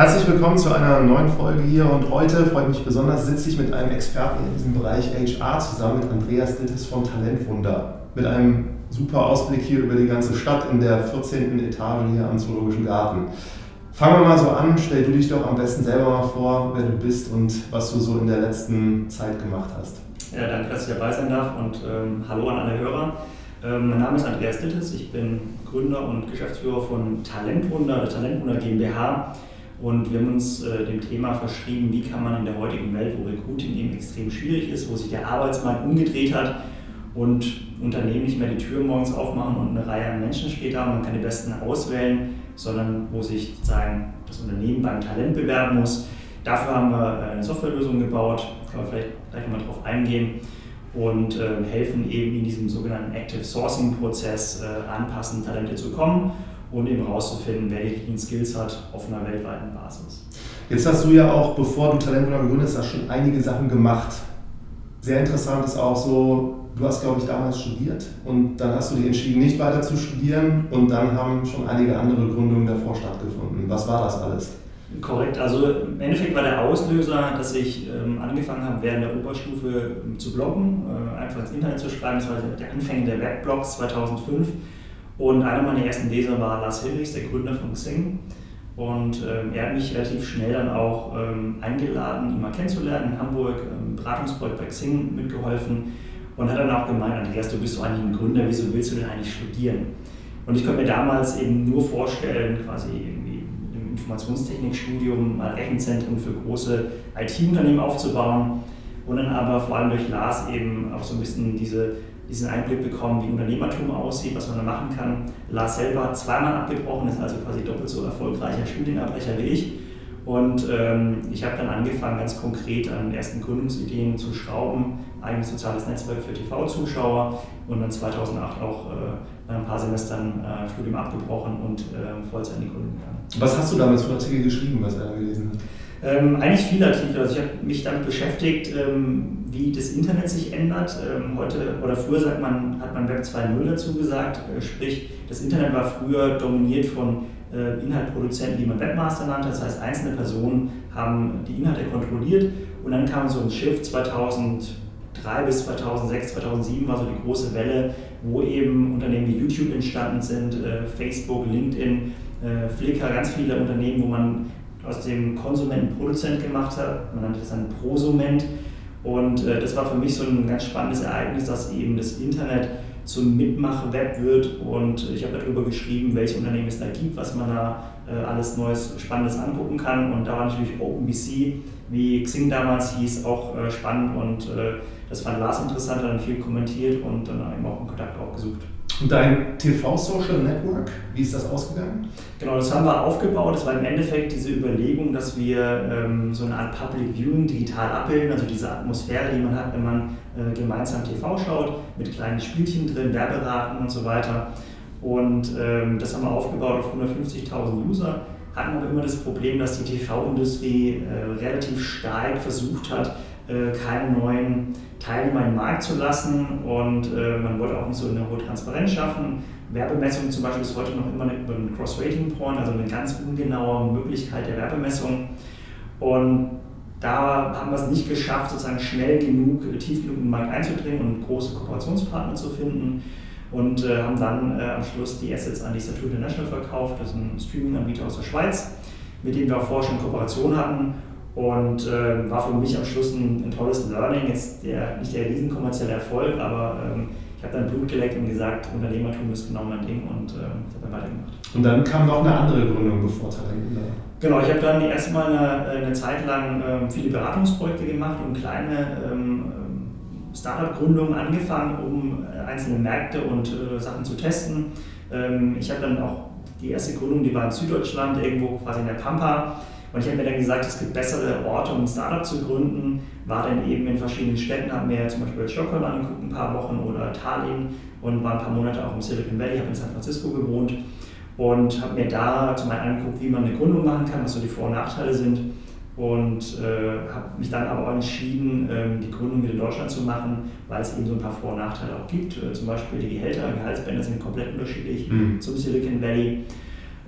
Herzlich willkommen zu einer neuen Folge hier und heute freut mich besonders, sitze ich mit einem Experten in diesem Bereich HR zusammen mit Andreas Dittes von Talentwunder. Mit einem super Ausblick hier über die ganze Stadt in der 14. Etage hier am Zoologischen Garten. Fangen wir mal so an, stell du dich doch am besten selber mal vor, wer du bist und was du so in der letzten Zeit gemacht hast. Ja, danke, dass ich dabei sein darf und ähm, hallo an alle Hörer. Ähm, mein Name ist Andreas Dittes, ich bin Gründer und Geschäftsführer von Talentwunder, der Talentwunder GmbH. Und wir haben uns äh, dem Thema verschrieben, wie kann man in der heutigen Welt, wo Recruiting eben extrem schwierig ist, wo sich der Arbeitsmarkt umgedreht hat und Unternehmen nicht mehr die Tür morgens aufmachen und eine Reihe an Menschen steht da und man kann die Besten auswählen, sondern wo sich sozusagen das Unternehmen beim Talent bewerben muss. Dafür haben wir äh, eine Softwarelösung gebaut, kann man vielleicht gleich nochmal drauf eingehen und äh, helfen eben in diesem sogenannten Active Sourcing Prozess äh, anpassend Talente zu kommen und eben herauszufinden, wer die richtigen Skills hat auf einer weltweiten Basis. Jetzt hast du ja auch, bevor du Talentpreneur gegründet hast, schon einige Sachen gemacht. Sehr interessant ist auch so, du hast, glaube ich, damals studiert und dann hast du dich entschieden, nicht weiter zu studieren und dann haben schon einige andere Gründungen davor stattgefunden. Was war das alles? Korrekt, also im Endeffekt war der Auslöser, dass ich ähm, angefangen habe, während der Oberstufe zu bloggen, äh, einfach ins Internet zu schreiben. Das war der Anfang der Webblogs 2005 und einer meiner ersten Leser war Lars Hilrichs, der Gründer von Xing. Und ähm, er hat mich relativ schnell dann auch ähm, eingeladen, ihn mal kennenzulernen in Hamburg, ähm, Beratungsprojekt bei Xing mitgeholfen und hat dann auch gemeint, Andreas, du bist doch eigentlich ein Gründer, wieso willst du denn eigentlich studieren? Und ich konnte mir damals eben nur vorstellen, quasi irgendwie im Informationstechnikstudium mal Rechenzentren für große IT-Unternehmen aufzubauen und dann aber vor allem durch Lars eben auch so ein bisschen diese diesen Einblick bekommen, wie Unternehmertum aussieht, was man da machen kann. Lars selber hat zweimal abgebrochen, ist also quasi doppelt so erfolgreicher Studienabbrecher wie ich. Und ähm, ich habe dann angefangen, ganz konkret an ersten Gründungsideen zu schrauben, eigenes soziales Netzwerk für TV-Zuschauer und dann 2008 auch äh, ein paar Semestern äh, Studium abgebrochen und äh, Vollzeit in die Gründung gegangen. Was hast du damals für Artikel geschrieben, was er gelesen hat? Ähm, eigentlich viele Artikel. Also ich habe mich damit beschäftigt, ähm, wie das Internet sich ändert. Ähm, heute oder früher sagt man, hat man Web 2.0 dazu gesagt, äh, sprich das Internet war früher dominiert von äh, Inhaltproduzenten, die man Webmaster nannte. Das heißt, einzelne Personen haben die Inhalte kontrolliert und dann kam so ein Shift 2003 bis 2006, 2007 war so die große Welle, wo eben Unternehmen wie YouTube entstanden sind, äh, Facebook, LinkedIn, äh, Flickr, ganz viele Unternehmen, wo man aus dem Konsumenten Produzent gemacht hat. Man nannte das dann Prosument. Und äh, das war für mich so ein ganz spannendes Ereignis, dass eben das Internet zum Mitmach-Web wird. Und ich habe darüber geschrieben, welche Unternehmen es da gibt, was man da äh, alles Neues, Spannendes angucken kann. Und da war natürlich OpenBC, wie Xing damals hieß, auch äh, spannend. Und äh, das fand Lars interessant, hat dann viel kommentiert und dann eben auch einen Kontakt auch gesucht. Und dein TV-Social Network, wie ist das ausgegangen? Genau, das haben wir aufgebaut. Das war im Endeffekt diese Überlegung, dass wir ähm, so eine Art Public Viewing digital abbilden, also diese Atmosphäre, die man hat, wenn man äh, gemeinsam TV schaut, mit kleinen Spielchen drin, Werberaten und so weiter. Und ähm, das haben wir aufgebaut auf 150.000 User, hatten aber immer das Problem, dass die TV-Industrie äh, relativ stark versucht hat, keine neuen Teilnehmer im Markt zu lassen und äh, man wollte auch nicht so eine hohe Transparenz schaffen. Werbemessung zum Beispiel ist heute noch immer über einen Cross-Rating-Point, also eine ganz ungenaue Möglichkeit der Werbemessung. Und da haben wir es nicht geschafft, sozusagen schnell genug, tief genug in den Markt einzudringen und große Kooperationspartner zu finden. Und äh, haben dann äh, am Schluss die Assets an die Satur International verkauft, das ist ein Streaming-Anbieter aus der Schweiz, mit dem wir auch vorher schon Kooperation hatten und äh, war für mich am Schluss ein, ein, tolles Learning. Jetzt der, nicht der riesen kommerzielle Erfolg, aber ähm, ich habe dann Blut geleckt und gesagt, Unternehmertum ist genau mein Ding und äh, ich habe dann weitergemacht. Und dann kam noch eine andere Gründung bevor Talent. Genau, ich habe dann erstmal eine, eine Zeit lang ähm, viele Beratungsprojekte gemacht und kleine ähm, Startup-Gründungen angefangen, um äh, einzelne Märkte und äh, Sachen zu testen. Ähm, ich habe dann auch Die erste Gründung, die war in Süddeutschland, irgendwo quasi in der Pampa. Und ich habe mir dann gesagt, es gibt bessere Orte, um ein Startup zu gründen. War dann eben in verschiedenen Städten, habe mir zum Beispiel Stockholm angeguckt, ein paar Wochen oder Tallinn und war ein paar Monate auch im Silicon Valley, habe in San Francisco gewohnt und habe mir da zum einen angeguckt, wie man eine Gründung machen kann, was so die Vor- und Nachteile sind und äh, habe mich dann aber auch entschieden, ähm, die Gründung wieder in Deutschland zu machen, weil es eben so ein paar Vor- und Nachteile auch gibt. Äh, zum Beispiel die Gehälter, Gehaltsbänder sind komplett unterschiedlich mhm. zum Silicon Valley.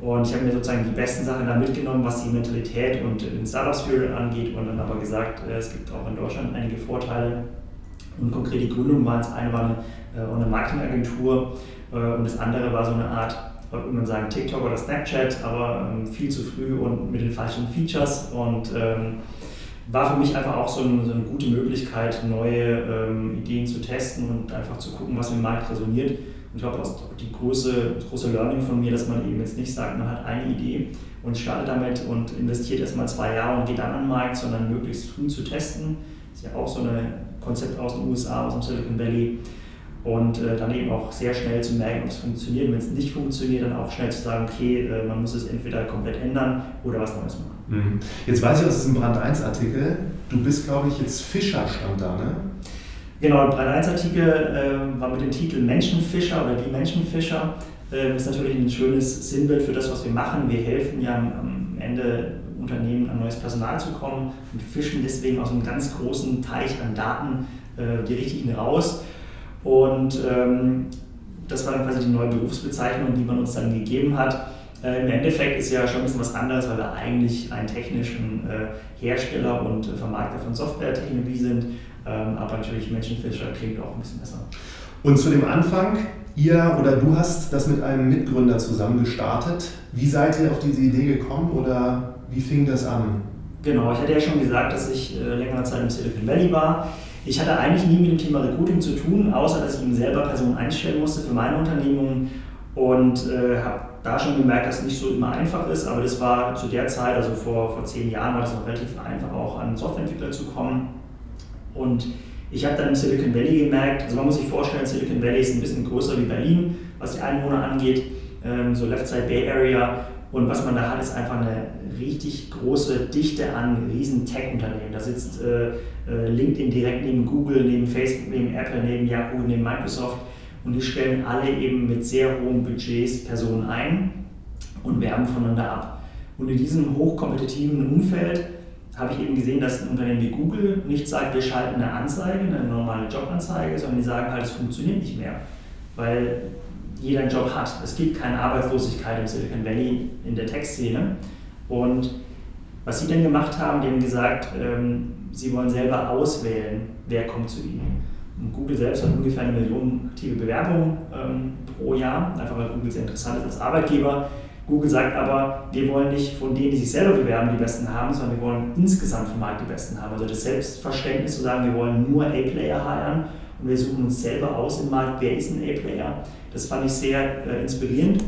Und ich habe mir sozusagen die besten Sachen da mitgenommen, was die Mentalität und den Startup Spirit angeht und dann aber gesagt, äh, es gibt auch in Deutschland einige Vorteile. Und konkret die Gründung waren es, eine war eine, äh, Marketingagentur äh, und das andere war so eine Art würde man sagen TikTok oder Snapchat, aber ähm, viel zu früh und mit den falschen Features und ähm, war für mich einfach auch so, ein, so eine gute Möglichkeit, neue ähm, Ideen zu testen und einfach zu gucken, was im Markt resoniert. Und ich glaube, das ist die große, große Learning von mir, dass man eben jetzt nicht sagt, man hat eine Idee und startet damit und investiert erstmal zwei Jahre und geht dann an den Markt, sondern möglichst früh zu testen. Das ist ja auch so ein Konzept aus den USA, aus dem Silicon Valley und äh, dann eben auch sehr schnell zu merken, ob es funktioniert. Wenn es nicht funktioniert, dann auch schnell zu sagen, okay, äh, man muss es entweder komplett ändern oder was Neues machen. Mhm. Jetzt weiß ich aus diesem Brand 1 Artikel, du bist, glaube ich, jetzt Fischer stand da, ne? Genau, der Brand 1 Artikel äh, war mit dem Titel Menschenfischer oder die Menschenfischer. Ähm, ist natürlich ein schönes Sinnbild für das, was wir machen. Wir helfen ja am Ende Unternehmen an neues Personal zu kommen und fischen deswegen aus einem ganz großen Teich an Daten äh, die richtigen raus und ähm, das war dann quasi die neue Berufsbezeichnung, die man uns dann gegeben hat. Äh, Im Endeffekt ist ja schon ein bisschen was anderes, weil wir eigentlich ein technischen äh, Hersteller und äh, Vermarkter von Softwaretechnologie sind. Ähm, aber natürlich Menschenfischer klingt auch ein bisschen besser. Und zu dem Anfang, ihr oder du hast das mit einem Mitgründer zusammen gestartet. Wie seid ihr auf diese Idee gekommen oder wie fing das an? Genau, ich hatte ja schon gesagt, dass ich äh, längere Zeit im Silicon Valley war. Ich hatte eigentlich nie mit dem Thema Recruiting zu tun, außer dass ich eben selber Personen einstellen musste für meine Unternehmung und äh, habe da schon gemerkt, dass es nicht so immer einfach ist, aber das war zu der Zeit, also vor, vor zehn Jahren, war das noch relativ einfach, auch an Softwareentwickler zu kommen. Und ich habe dann im Silicon Valley gemerkt, also man muss sich vorstellen, Silicon Valley ist ein bisschen größer wie Berlin, was die Einwohner angeht, ähm, so Left Side Bay Area. Und was man da hat, ist einfach eine richtig große Dichte an riesen Tech-Unternehmen. Da sitzt äh, äh, LinkedIn direkt neben Google, neben Facebook, neben Apple, neben Yahoo, neben Microsoft und die stellen alle eben mit sehr hohen Budgets Personen ein und werben voneinander ab. Und in diesem hochkompetitiven Umfeld habe ich eben gesehen, dass ein Unternehmen wie Google nicht sagt, wir schalten eine Anzeige, eine normale Jobanzeige, sondern die sagen halt, es funktioniert nicht mehr, weil jeder einen Job hat. Es gibt keine Arbeitslosigkeit im Silicon Valley in der Tech-Szene. Und was sie dann gemacht haben, die haben gesagt, ähm, sie wollen selber auswählen, wer kommt zu ihnen. Und Google selbst hat ungefähr eine Million aktive Bewerbungen ähm, pro Jahr, einfach weil Google sehr interessant ist als Arbeitgeber. Google sagt aber, wir wollen nicht von denen, die sich selber bewerben, die Besten haben, sondern wir wollen insgesamt vom Markt die Besten haben. Also das Selbstverständnis zu sagen, wir wollen nur A-Player heiren und wir suchen uns selber aus im Markt, wer ist ein A-Player. Das fand ich sehr äh, inspirierend.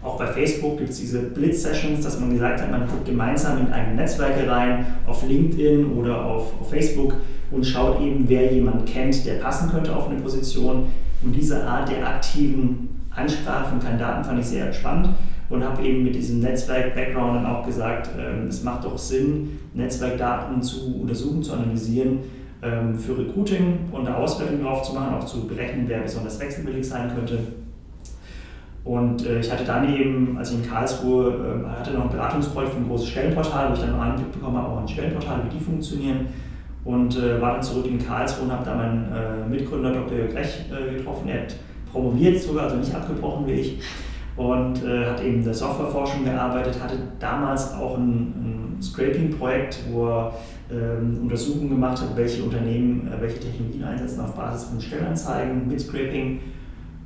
Auch bei Facebook gibt es diese Blitz-Sessions, dass man gesagt hat, man guckt gemeinsam in eigene Netzwerke rein, auf LinkedIn oder auf, auf Facebook und schaut eben, wer jemand kennt, der passen könnte auf eine Position. Und diese Art der aktiven Ansprache von Kandidaten fand ich sehr spannend und habe eben mit diesem Netzwerk-Background dann auch gesagt, ähm, es macht doch Sinn, Netzwerkdaten zu untersuchen, zu analysieren, ähm, für Recruiting und eine Auswertung drauf zu machen, auch zu berechnen, wer besonders wechselwillig sein könnte. Und äh, ich hatte dann eben, als ich in Karlsruhe äh, hatte, noch ein Beratungsprojekt für ein großes Stellenportal, wo ich dann noch Einblick bekommen habe, auch an Stellenportale, wie die funktionieren. Und äh, war dann zurück in Karlsruhe und habe da meinen äh, Mitgründer Dr. Jörg Rech äh, getroffen. Er hat promoviert sogar, also nicht abgebrochen wie ich. Und äh, hat eben in der Softwareforschung gearbeitet, hatte damals auch ein, ein Scraping-Projekt, wo er ähm, Untersuchungen gemacht hat, welche Unternehmen welche Technologien einsetzen auf Basis von Stellenanzeigen mit Scraping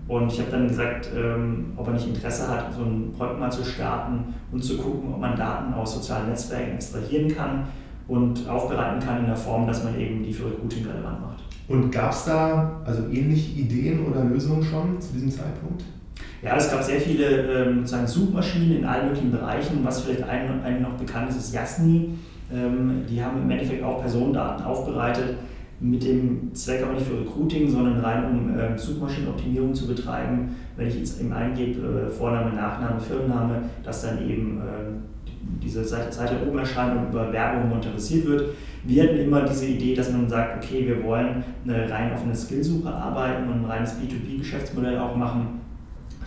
und ich habe dann gesagt, ähm, ob er nicht Interesse hat, so ein Projekt mal zu starten und zu gucken, ob man Daten aus sozialen Netzwerken extrahieren kann und aufbereiten kann in der Form, dass man eben die für Recruiting relevant macht. Und gab es da also ähnliche Ideen oder Lösungen schon zu diesem Zeitpunkt? Ja, es gab sehr viele ähm, Suchmaschinen in allen möglichen Bereichen. Was vielleicht einem noch bekannt ist, ist Yasni. Ähm, die haben im Endeffekt auch Personendaten aufbereitet mit dem Zweck aber nicht für Recruiting, sondern rein um äh, Suchmaschinenoptimierung zu betreiben. Wenn ich jetzt eben eingebe, äh, Vorname, Nachname, Firmenname, dass dann eben äh, diese Seite, Seite oben erscheint und über Werbung monetarisiert wird. Wir hatten immer diese Idee, dass man sagt, okay, wir wollen eine rein offene Skillsuche arbeiten und ein reines B2B-Geschäftsmodell auch machen.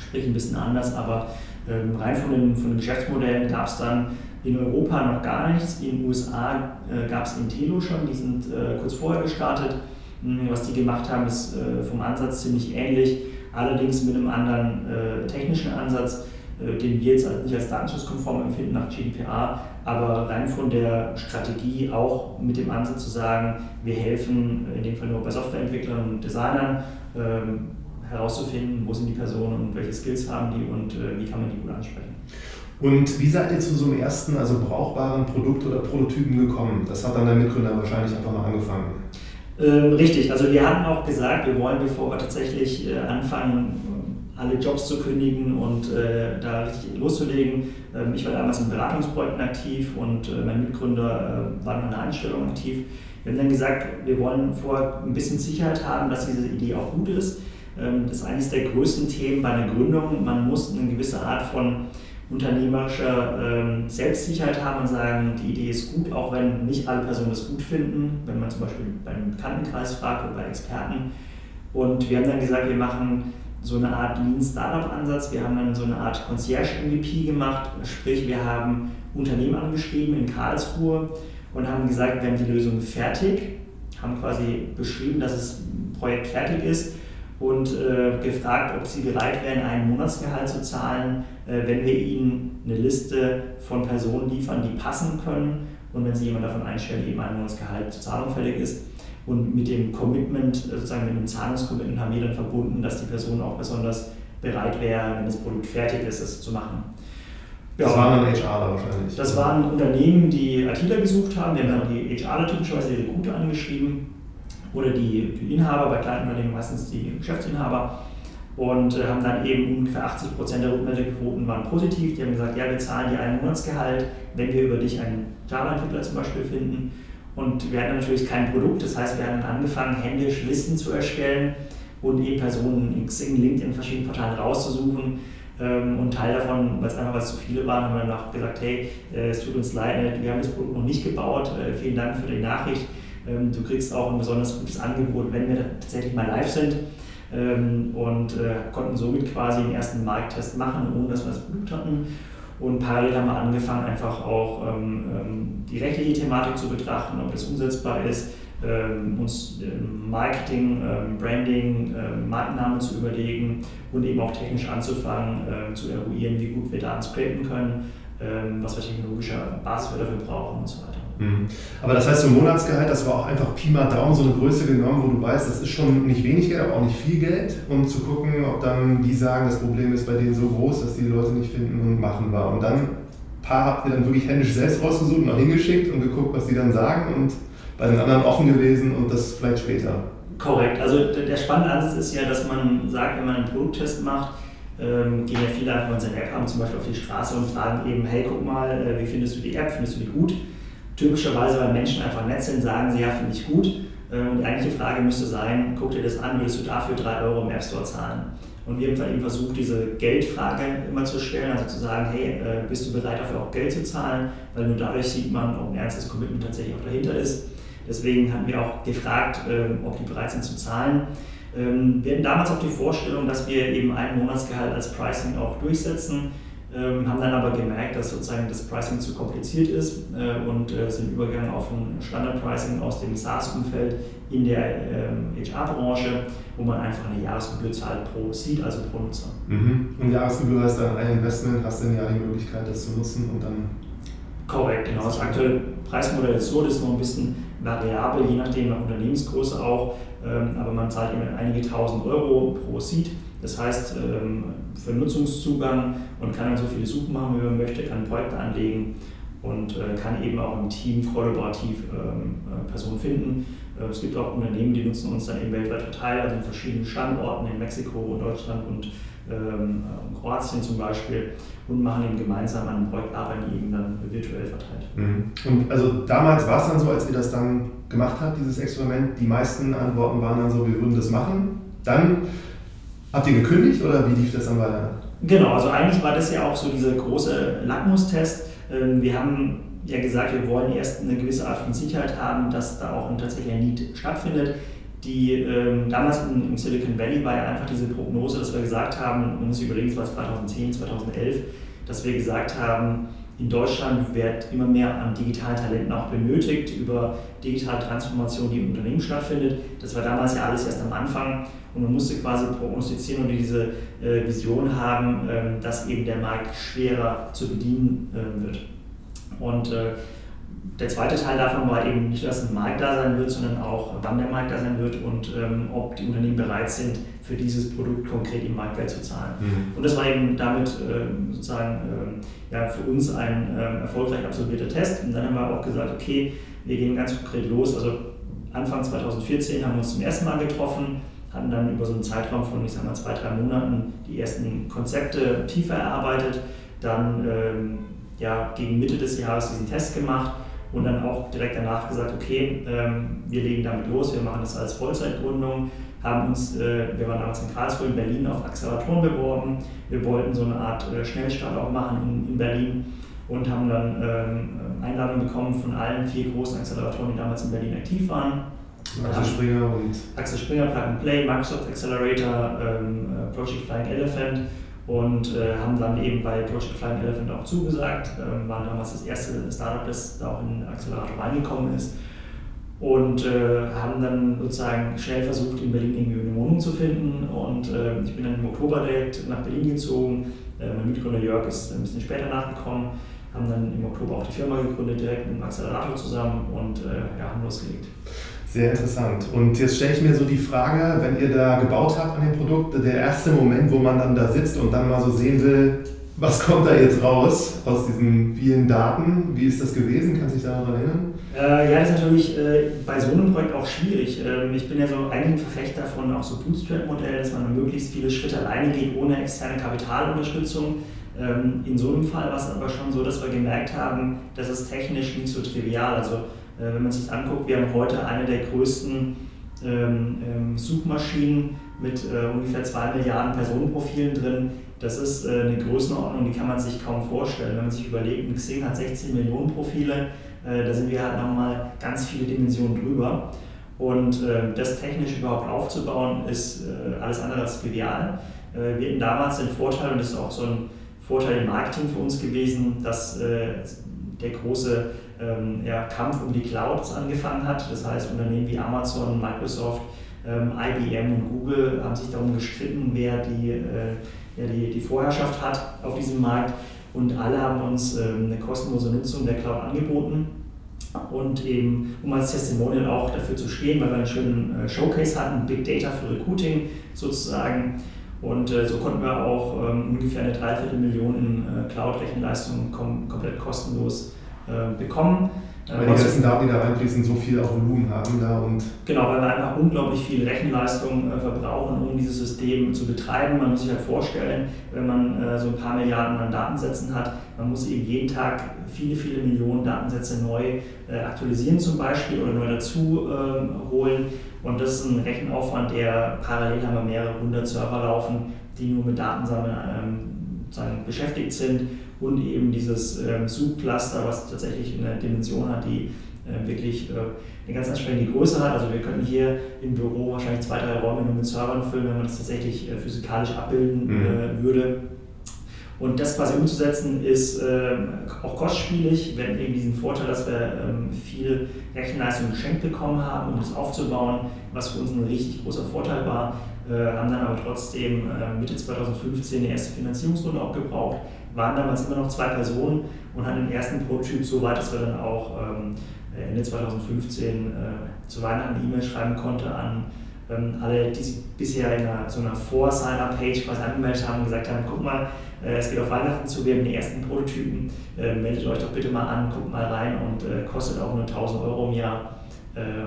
Sprich ein bisschen anders, aber ähm, rein von den, von den Geschäftsmodellen gab es dann in Europa noch gar nichts. In den USA äh, gab es Intelo schon, die sind äh, kurz vorher gestartet. Hm, was die gemacht haben, ist äh, vom Ansatz ziemlich ähnlich, allerdings mit einem anderen äh, technischen Ansatz, äh, den wir jetzt nicht als datenschutzkonform empfinden nach GDPR, aber rein von der Strategie auch mit dem Ansatz zu sagen, wir helfen in dem Fall nur bei Softwareentwicklern und Designern ähm, herauszufinden, wo sind die Personen und welche Skills haben die und äh, wie kann man die gut ansprechen. Und wie seid ihr zu so einem ersten, also brauchbaren Produkt oder Prototypen gekommen? Das hat dann der Mitgründer wahrscheinlich einfach mal angefangen. Ähm, richtig, also wir hatten auch gesagt, wir wollen, bevor wir tatsächlich äh, anfangen, alle Jobs zu kündigen und äh, da richtig loszulegen. Ähm, ich war damals in Beratungsprojekten aktiv und äh, mein Mitgründer äh, war noch in der Einstellung aktiv. Wir haben dann gesagt, wir wollen vorher ein bisschen Sicherheit haben, dass diese Idee auch gut ist. Ähm, das ist eines der größten Themen bei einer Gründung. Man muss eine gewisse Art von unternehmerischer ähm, Selbstsicherheit haben und sagen, die Idee ist gut, auch wenn nicht alle Personen das gut finden, wenn man zum Beispiel beim Bekanntenkreis fragt oder bei Experten. Und wir haben dann gesagt, wir machen so eine Art Lean Startup Ansatz. Wir haben dann so eine Art Concierge MVP gemacht, sprich wir haben Unternehmen angeschrieben in Karlsruhe und haben gesagt, wir haben die Lösung fertig, haben quasi beschrieben, dass das Projekt fertig ist und äh, gefragt, ob sie bereit wären, ein Monatsgehalt zu zahlen, äh, wenn wir ihnen eine Liste von Personen liefern, die passen können und wenn sie jemand davon einstellen, eben ein Monatsgehalt zur Zahlung fällig ist. Und mit dem Commitment, äh, sozusagen mit dem Zahlungscommitment haben wir dann verbunden, dass die Person auch besonders bereit wäre, wenn das Produkt fertig ist, es zu machen. Ja, das waren dann HRler wahrscheinlich. Das waren Unternehmen, die ITler gesucht haben. Wir haben dann die HRler typischerweise die Recruiter angeschrieben oder die, Inhaber, bei kleinen Unternehmen meistens die Geschäftsinhaber und äh, haben dann eben ungefähr 80 Prozent der Rückmeldequoten waren positiv. Die haben gesagt, ja, wir zahlen dir ein Monatsgehalt, wenn wir über dich einen Java-Entwickler zum Beispiel finden. Und wir hatten natürlich kein Produkt, das heißt, wir haben dann angefangen, händisch Listen zu erstellen und eben Personen in Xing, LinkedIn, verschiedenen Portalen rauszusuchen. Ähm, und Teil davon, weil es einfach was zu viele waren, haben wir dann auch gesagt, hey, äh, es tut uns leid, wir haben das Produkt noch nicht gebaut, äh, vielen Dank für die Nachricht du kriegst auch ein besonders gutes Angebot, wenn wir tatsächlich mal live sind. Ähm, und äh, konnten somit quasi den ersten Markttest machen, ohne dass wir das Produkt hatten. Und parallel haben wir angefangen, einfach auch ähm, die rechtliche Thematik zu betrachten, ob das umsetzbar ist, uns Marketing, Branding, Markennamen zu überlegen und eben auch technisch anzufangen, zu eruieren, wie gut wir Daten scrapen können, was für technologische Basis wir dafür brauchen und so weiter. Mhm. Aber das heißt, so ein Monatsgehalt, das war auch einfach Pi mal Daumen so eine Größe genommen, wo du weißt, das ist schon nicht wenig Geld, aber auch nicht viel Geld, um zu gucken, ob dann die sagen, das Problem ist bei denen so groß, dass die Leute nicht finden und machen war. Und dann ein paar habt ihr dann wirklich händisch selbst rausgesucht und auch hingeschickt und geguckt, was die dann sagen und bei den anderen offen gewesen und das vielleicht später. Korrekt. Also der spannende Ansatz ist ja, dass man sagt, wenn man einen Produkttest macht, ähm, gehen ja viele einfach, eine App haben, zum Beispiel auf die Straße und fragen eben, hey, guck mal, äh, wie findest du die App, findest du die gut? Typischerweise, weil Menschen einfach nett sind, sagen sie, ja, finde ich gut. Äh, und die eigentliche Frage müsste sein, guck dir das an, würdest du dafür 3 Euro im App Store zahlen? Und wir haben eben versucht, diese Geldfrage immer zu stellen, also zu sagen, hey, äh, bist du bereit dafür auch Geld zu zahlen? Weil nur dadurch sieht man, ob ein ernstes Commitment tatsächlich auch dahinter ist. Deswegen haben wir auch gefragt, ähm, ob die bereit sind zu zahlen. Ähm, wir hatten damals auch die Vorstellung, dass wir eben ein Monatsgehalt als Pricing auch durchsetzen ähm, haben dann aber gemerkt, dass sozusagen das Pricing zu kompliziert ist äh, und äh, sind übergegangen auf ein Standard-Pricing aus dem SaaS-Umfeld in der ähm, HR-Branche, wo man einfach eine Jahresgebühr zahlt pro Seed, also pro Nutzer. Mhm. Und Jahresgebühr heißt dann ein Investment, hast dann ja die Möglichkeit, das zu nutzen und dann. Korrekt, genau. Das aktuelle Preismodell ist so, das ist noch ein bisschen variabel, je nachdem nach Unternehmensgröße auch, ähm, aber man zahlt eben einige tausend Euro pro Seed. Das heißt, ähm, für Nutzungszugang und kann dann so viele Suchen machen, wie man möchte, kann Projekte anlegen und äh, kann eben auch im Team kollaborativ ähm, äh, Personen finden. Äh, es gibt auch Unternehmen, die nutzen uns dann eben weltweit verteilt, also in verschiedenen Standorten in Mexiko, Deutschland und ähm, Kroatien zum Beispiel und machen eben gemeinsam an einem Projekt, eben dann virtuell verteilt. Mhm. Und also damals war es dann so, als ihr das dann gemacht habt, dieses Experiment, die meisten Antworten waren dann so, wir würden das machen. Dann habt ihr gekündigt oder wie lief das dann weiter? Genau, also eigentlich war das ja auch so dieser große Lackmustest. Ähm, wir haben ja gesagt, wir wollen erst eine gewisse Art von Sicherheit haben, dass da auch ein tatsächlicher Need stattfindet. Die ähm, damals im, Silicon Valley war ja einfach diese Prognose, dass wir gesagt haben, man muss überlegen, es war 2010, 2011, dass wir gesagt haben, in Deutschland wird immer mehr an digitalen Talenten auch benötigt über digitale Transformation, die im Unternehmen stattfindet. Das war damals ja alles erst am Anfang und man musste quasi prognostizieren und diese äh, Vision haben, äh, dass eben der Markt schwerer zu bedienen äh, wird. Und äh, der zweite Teil davon war eben nicht, dass ein Markt da sein wird, sondern auch, wann der Markt da sein wird und ähm, ob die Unternehmen bereit sind, für dieses Produkt konkret im Marktwert zu zahlen. Mhm. Und das war eben damit äh, sozusagen äh, ja, für uns ein äh, erfolgreich absolvierter Test. Und dann haben wir auch gesagt, okay, wir gehen ganz konkret los. Also Anfang 2014 haben wir uns zum ersten Mal getroffen, hatten dann über so einen Zeitraum von, ich sag mal, zwei, drei Monaten die ersten Konzepte tiefer erarbeitet, dann ähm, ja, gegen Mitte des Jahres diesen Test gemacht und dann auch direkt danach gesagt, okay, ähm, wir legen damit los, wir machen das als Vollzeitgründung, haben uns, äh, wir waren damals in Karlsruhe, in Berlin auf Acceleratoren beworben, wir wollten so eine Art äh, Schnellstart auch machen in, in Berlin und haben dann ähm, Einladungen bekommen von allen vier großen Acceleratoren, die damals in Berlin aktiv waren. Axel Springer und Axel Springer, Plug and Play, Microsoft Accelerator, ähm, äh, Project Flying Elephant und äh, haben dann eben bei Project Flying Elephant auch zugesagt, äh, waren damals das erste Startup, das da auch in Accelerator reingekommen ist. Und äh, haben dann sozusagen schnell versucht, in Berlin irgendwie eine Wohnung zu finden. Und äh, ich bin dann im Oktober direkt nach Berlin gezogen, äh, mein Mitgründer Jörg ist ein bisschen später nachgekommen, haben dann im Oktober auch die Firma gegründet, direkt mit dem Accelerator zusammen. Und äh, ja, haben losgelegt. Sehr interessant. Und jetzt stelle ich mir so die Frage, wenn ihr da gebaut habt an dem Produkt, der erste Moment, wo man dann da sitzt und dann mal so sehen will, was kommt da jetzt raus aus diesen vielen Daten? Wie ist das gewesen? Kannst du dich daran erinnern? Äh, ja, das ist natürlich äh, bei so einem Projekt auch schwierig. Ähm, ich bin ja so ein Verfechter von auch so Bootstrap-Modell, dass man möglichst viele Schritte alleine geht, ohne externe Kapitalunterstützung. Ähm, in so einem Fall war es aber schon so, dass wir gemerkt haben, das ist technisch nicht so trivial. Also wenn man sich anguckt, wir haben heute eine der größten ähm, ähm, Suchmaschinen mit äh, ungefähr 2 Milliarden Personenprofilen drin. Das ist äh, eine Größenordnung, die kann man sich kaum vorstellen. Wenn man sich überlegt, ein Xing hat 16 Millionen Profile, da sind wir halt nochmal ganz viele Dimensionen drüber. Und das technisch überhaupt aufzubauen, ist alles andere als trivial. wir hatten damals den Vorteil, und das ist auch so ein Vorteil im Marketing für uns gewesen, dass der große ähm, ja, Kampf um die Clouds angefangen hat. Das heißt, Unternehmen wie Amazon, Microsoft, ähm, IBM und Google haben sich darum gestritten, wer die, äh, ja, die, die Vorherrschaft hat auf diesem Markt. Und alle haben uns ähm, eine kostenlose Nutzung der Cloud angeboten. Und eben, um als Testimonial auch dafür zu stehen, weil wir einen schönen äh, Showcase hatten, Big Data für Recruiting sozusagen. Und äh, so konnten wir auch ähm, ungefähr eine Dreiviertelmillion in äh, Cloud-Rechenleistung kom komplett kostenlos äh, bekommen. Weil die ganzen Daten, die da reinfließen, so viel auch Volumen haben da und. Genau, weil wir einfach unglaublich viel Rechenleistung äh, verbrauchen, um dieses System zu betreiben. Man muss sich halt vorstellen, wenn man äh, so ein paar Milliarden an Datensätzen hat, man muss eben jeden Tag viele, viele Millionen Datensätze neu aktualisieren zum Beispiel oder neu dazu ähm, holen. Und das ist ein Rechenaufwand, der parallel haben wir mehrere hundert Server laufen, die nur mit Datensammeln ähm, beschäftigt sind und eben dieses ähm, Subcluster, was tatsächlich eine Dimension hat, die äh, wirklich äh, eine ganz entsprechende Größe hat. Also wir könnten hier im Büro wahrscheinlich zwei, drei Räume nur mit Servern füllen, wenn man das tatsächlich äh, physikalisch abbilden mhm. Äh, würde. Und das quasi umzusetzen ist äh, auch kostspielig. Wir hatten eben diesen Vorteil, dass wir ähm, viel Rechenleistung geschenkt bekommen haben, um das aufzubauen, was für uns ein richtig großer Vorteil war. Äh, haben dann aber trotzdem äh, Mitte 2015 eine erste Finanzierungsrunde auch gebraucht, waren damals immer noch zwei Personen und hatten den ersten Prototyp so weit, dass wir dann auch ähm, Ende 2015 äh, zu Weihnachten eine E-Mail schreiben konnte an ähm, alle, die sich bisher in einer, so einer Vor-Sign-Up-Page quasi angemeldet haben und gesagt haben, guck mal, äh, es geht auf Weihnachten zu, wir haben den ersten Prototypen, äh, meldet euch doch bitte mal an, guckt mal rein und kostet auch nur 1000 Euro im Jahr.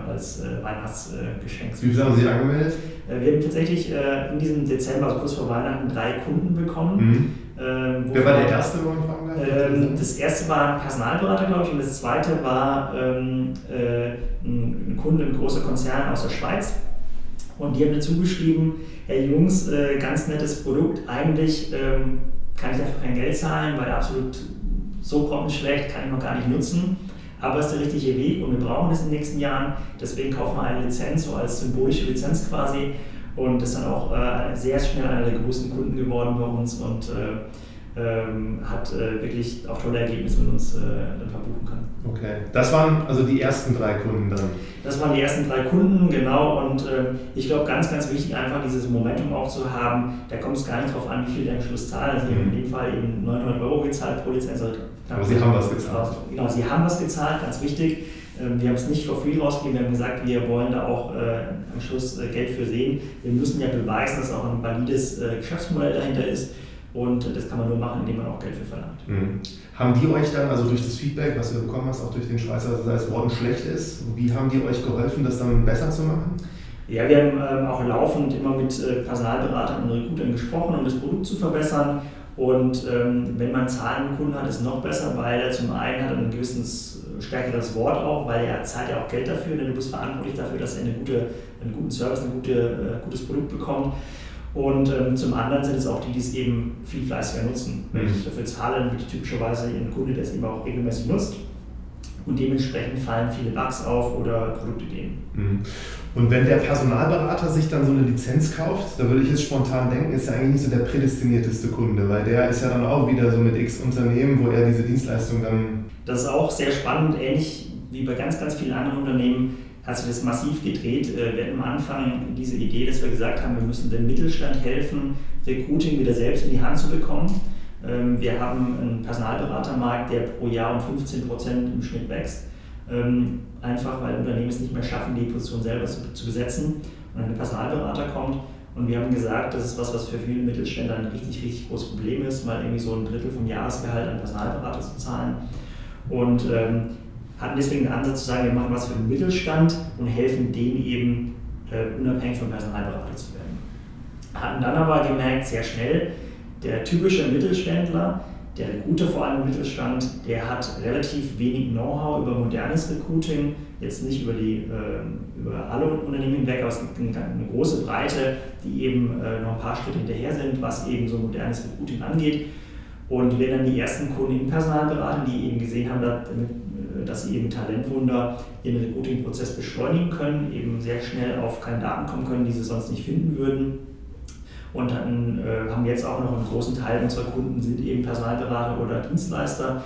als Weihnachtsgeschenk. Wie viel haben Sie angemeldet? Wir haben tatsächlich in diesem Dezember, also kurz vor Weihnachten, drei Kunden bekommen. Mhm. Ähm, Wer war der erste, wo man fragen ähm, Das erste war ein Personalberater, glaube ich, und das zweite war ähm, äh, ein, ein Kunde, ein großer Konzern aus der Schweiz. Und die haben dazu geschrieben, hey Jungs, äh, ganz nettes Produkt, eigentlich ähm, kann ich dafür kein Geld zahlen, weil absolut so grottenschlecht kann ich noch gar nicht nutzen. Aber es ist der richtige Weg und wir brauchen es in den nächsten Jahren. Deswegen kaufen wir eine Lizenz, so als symbolische Lizenz quasi. Und ist dann auch äh, sehr schnell einer der großen Kunden geworden bei uns und äh, ähm, hat äh, wirklich auch tolle Ergebnisse mit uns äh, dann verbuchen können. Okay, das waren also die ersten drei Kunden dann? Das waren die ersten drei Kunden, genau. Und äh, ich glaube, ganz, ganz wichtig, einfach dieses Momentum auch zu haben. Da kommt es gar nicht darauf an, wie viel der am Schluss zahlt. Also, mhm. in dem Fall eben 900 Euro gezahlt pro Lizenz. Also, Aber Sie haben was gezahlt. Genau, Sie haben was gezahlt, ganz wichtig. Ähm, wir haben es nicht for free rausgegeben, wir haben gesagt, wir wollen da auch äh, am Schluss äh, Geld für sehen. Wir müssen ja beweisen, dass auch ein valides äh, Geschäftsmodell dahinter ist. Und das kann man nur machen, indem man auch Geld für verlangt. Mhm. Haben die euch dann, also durch das Feedback, was du bekommen hast, auch durch den Schweizer, dass das Worden schlecht ist, wie haben die euch geholfen, das dann besser zu machen? Ja, wir haben ähm, auch laufend immer mit äh, Personalberatern und Recruitern gesprochen, um das Produkt zu verbessern. Und ähm, wenn man zahlende Kunden hat, ist es noch besser, weil er zum einen hat ein gewisses stärkeres Wort auch, weil er zahlt ja auch Geld dafür, denn du bist verantwortlich dafür, dass er eine gute, einen guten Service, ein gute, äh, gutes Produkt bekommt. Und ähm, zum anderen sind es auch die, die es eben viel fleißiger nutzen. Wenn ich mhm. dafür zahle, dann bin ich typischerweise ein Kunde, der es eben auch regelmäßig nutzt. Und dementsprechend fallen viele Bugs auf oder Produktideen. Mhm. Und wenn der Personalberater sich dann so eine Lizenz kauft, da würde ich jetzt spontan denken, ist er eigentlich nicht so der prädestinierteste Kunde, weil der ist ja dann auch wieder so mit X Unternehmen, wo er diese Dienstleistung dann. Das ist auch sehr spannend, ähnlich wie bei ganz, ganz vielen anderen Unternehmen hat sich das massiv gedreht. Äh, wir hatten am Anfang diese Idee, dass wir gesagt haben, wir müssen dem Mittelstand helfen, Recruiting wieder selbst in die Hand zu bekommen. Ähm, wir haben einen Personalberatermarkt, der pro Jahr um 15 Prozent im Schnitt wächst. Ähm, einfach weil Unternehmen es nicht mehr schaffen, die Position selber zu, besetzen und ein Personalberater kommt. Und wir haben gesagt, das ist was, was für viele Mittelständler ein richtig, richtig großes Problem ist, mal irgendwie so ein Drittel vom Jahresgehalt an Personalberater zu zahlen. Und ähm, hatten deswegen den Ansatz zu sagen, wir machen was für den Mittelstand und helfen denen eben äh, unabhängig vom Personalberater zu werden. Hatten dann aber gemerkt, sehr schnell, der typische Mittelständler, der Recruiter vor allem im Mittelstand, der hat relativ wenig Know-how über modernes Recruiting, jetzt nicht über, die, äh, über alle Unternehmen hinweg, aber es gibt eine, große Breite, die eben äh, noch ein paar Schritte hinterher sind, was eben so modernes Recruiting angeht. Und wir dann die ersten Kunden im Personalberater, die eben gesehen haben, damit dass sie eben Talentwunder ihren Recruiting-Prozess beschleunigen können, eben sehr schnell auf Kandidaten kommen können, die sie sonst nicht finden würden. Und dann äh, haben jetzt auch noch einen großen Teil unserer Kunden sind eben Personalberater oder Dienstleister.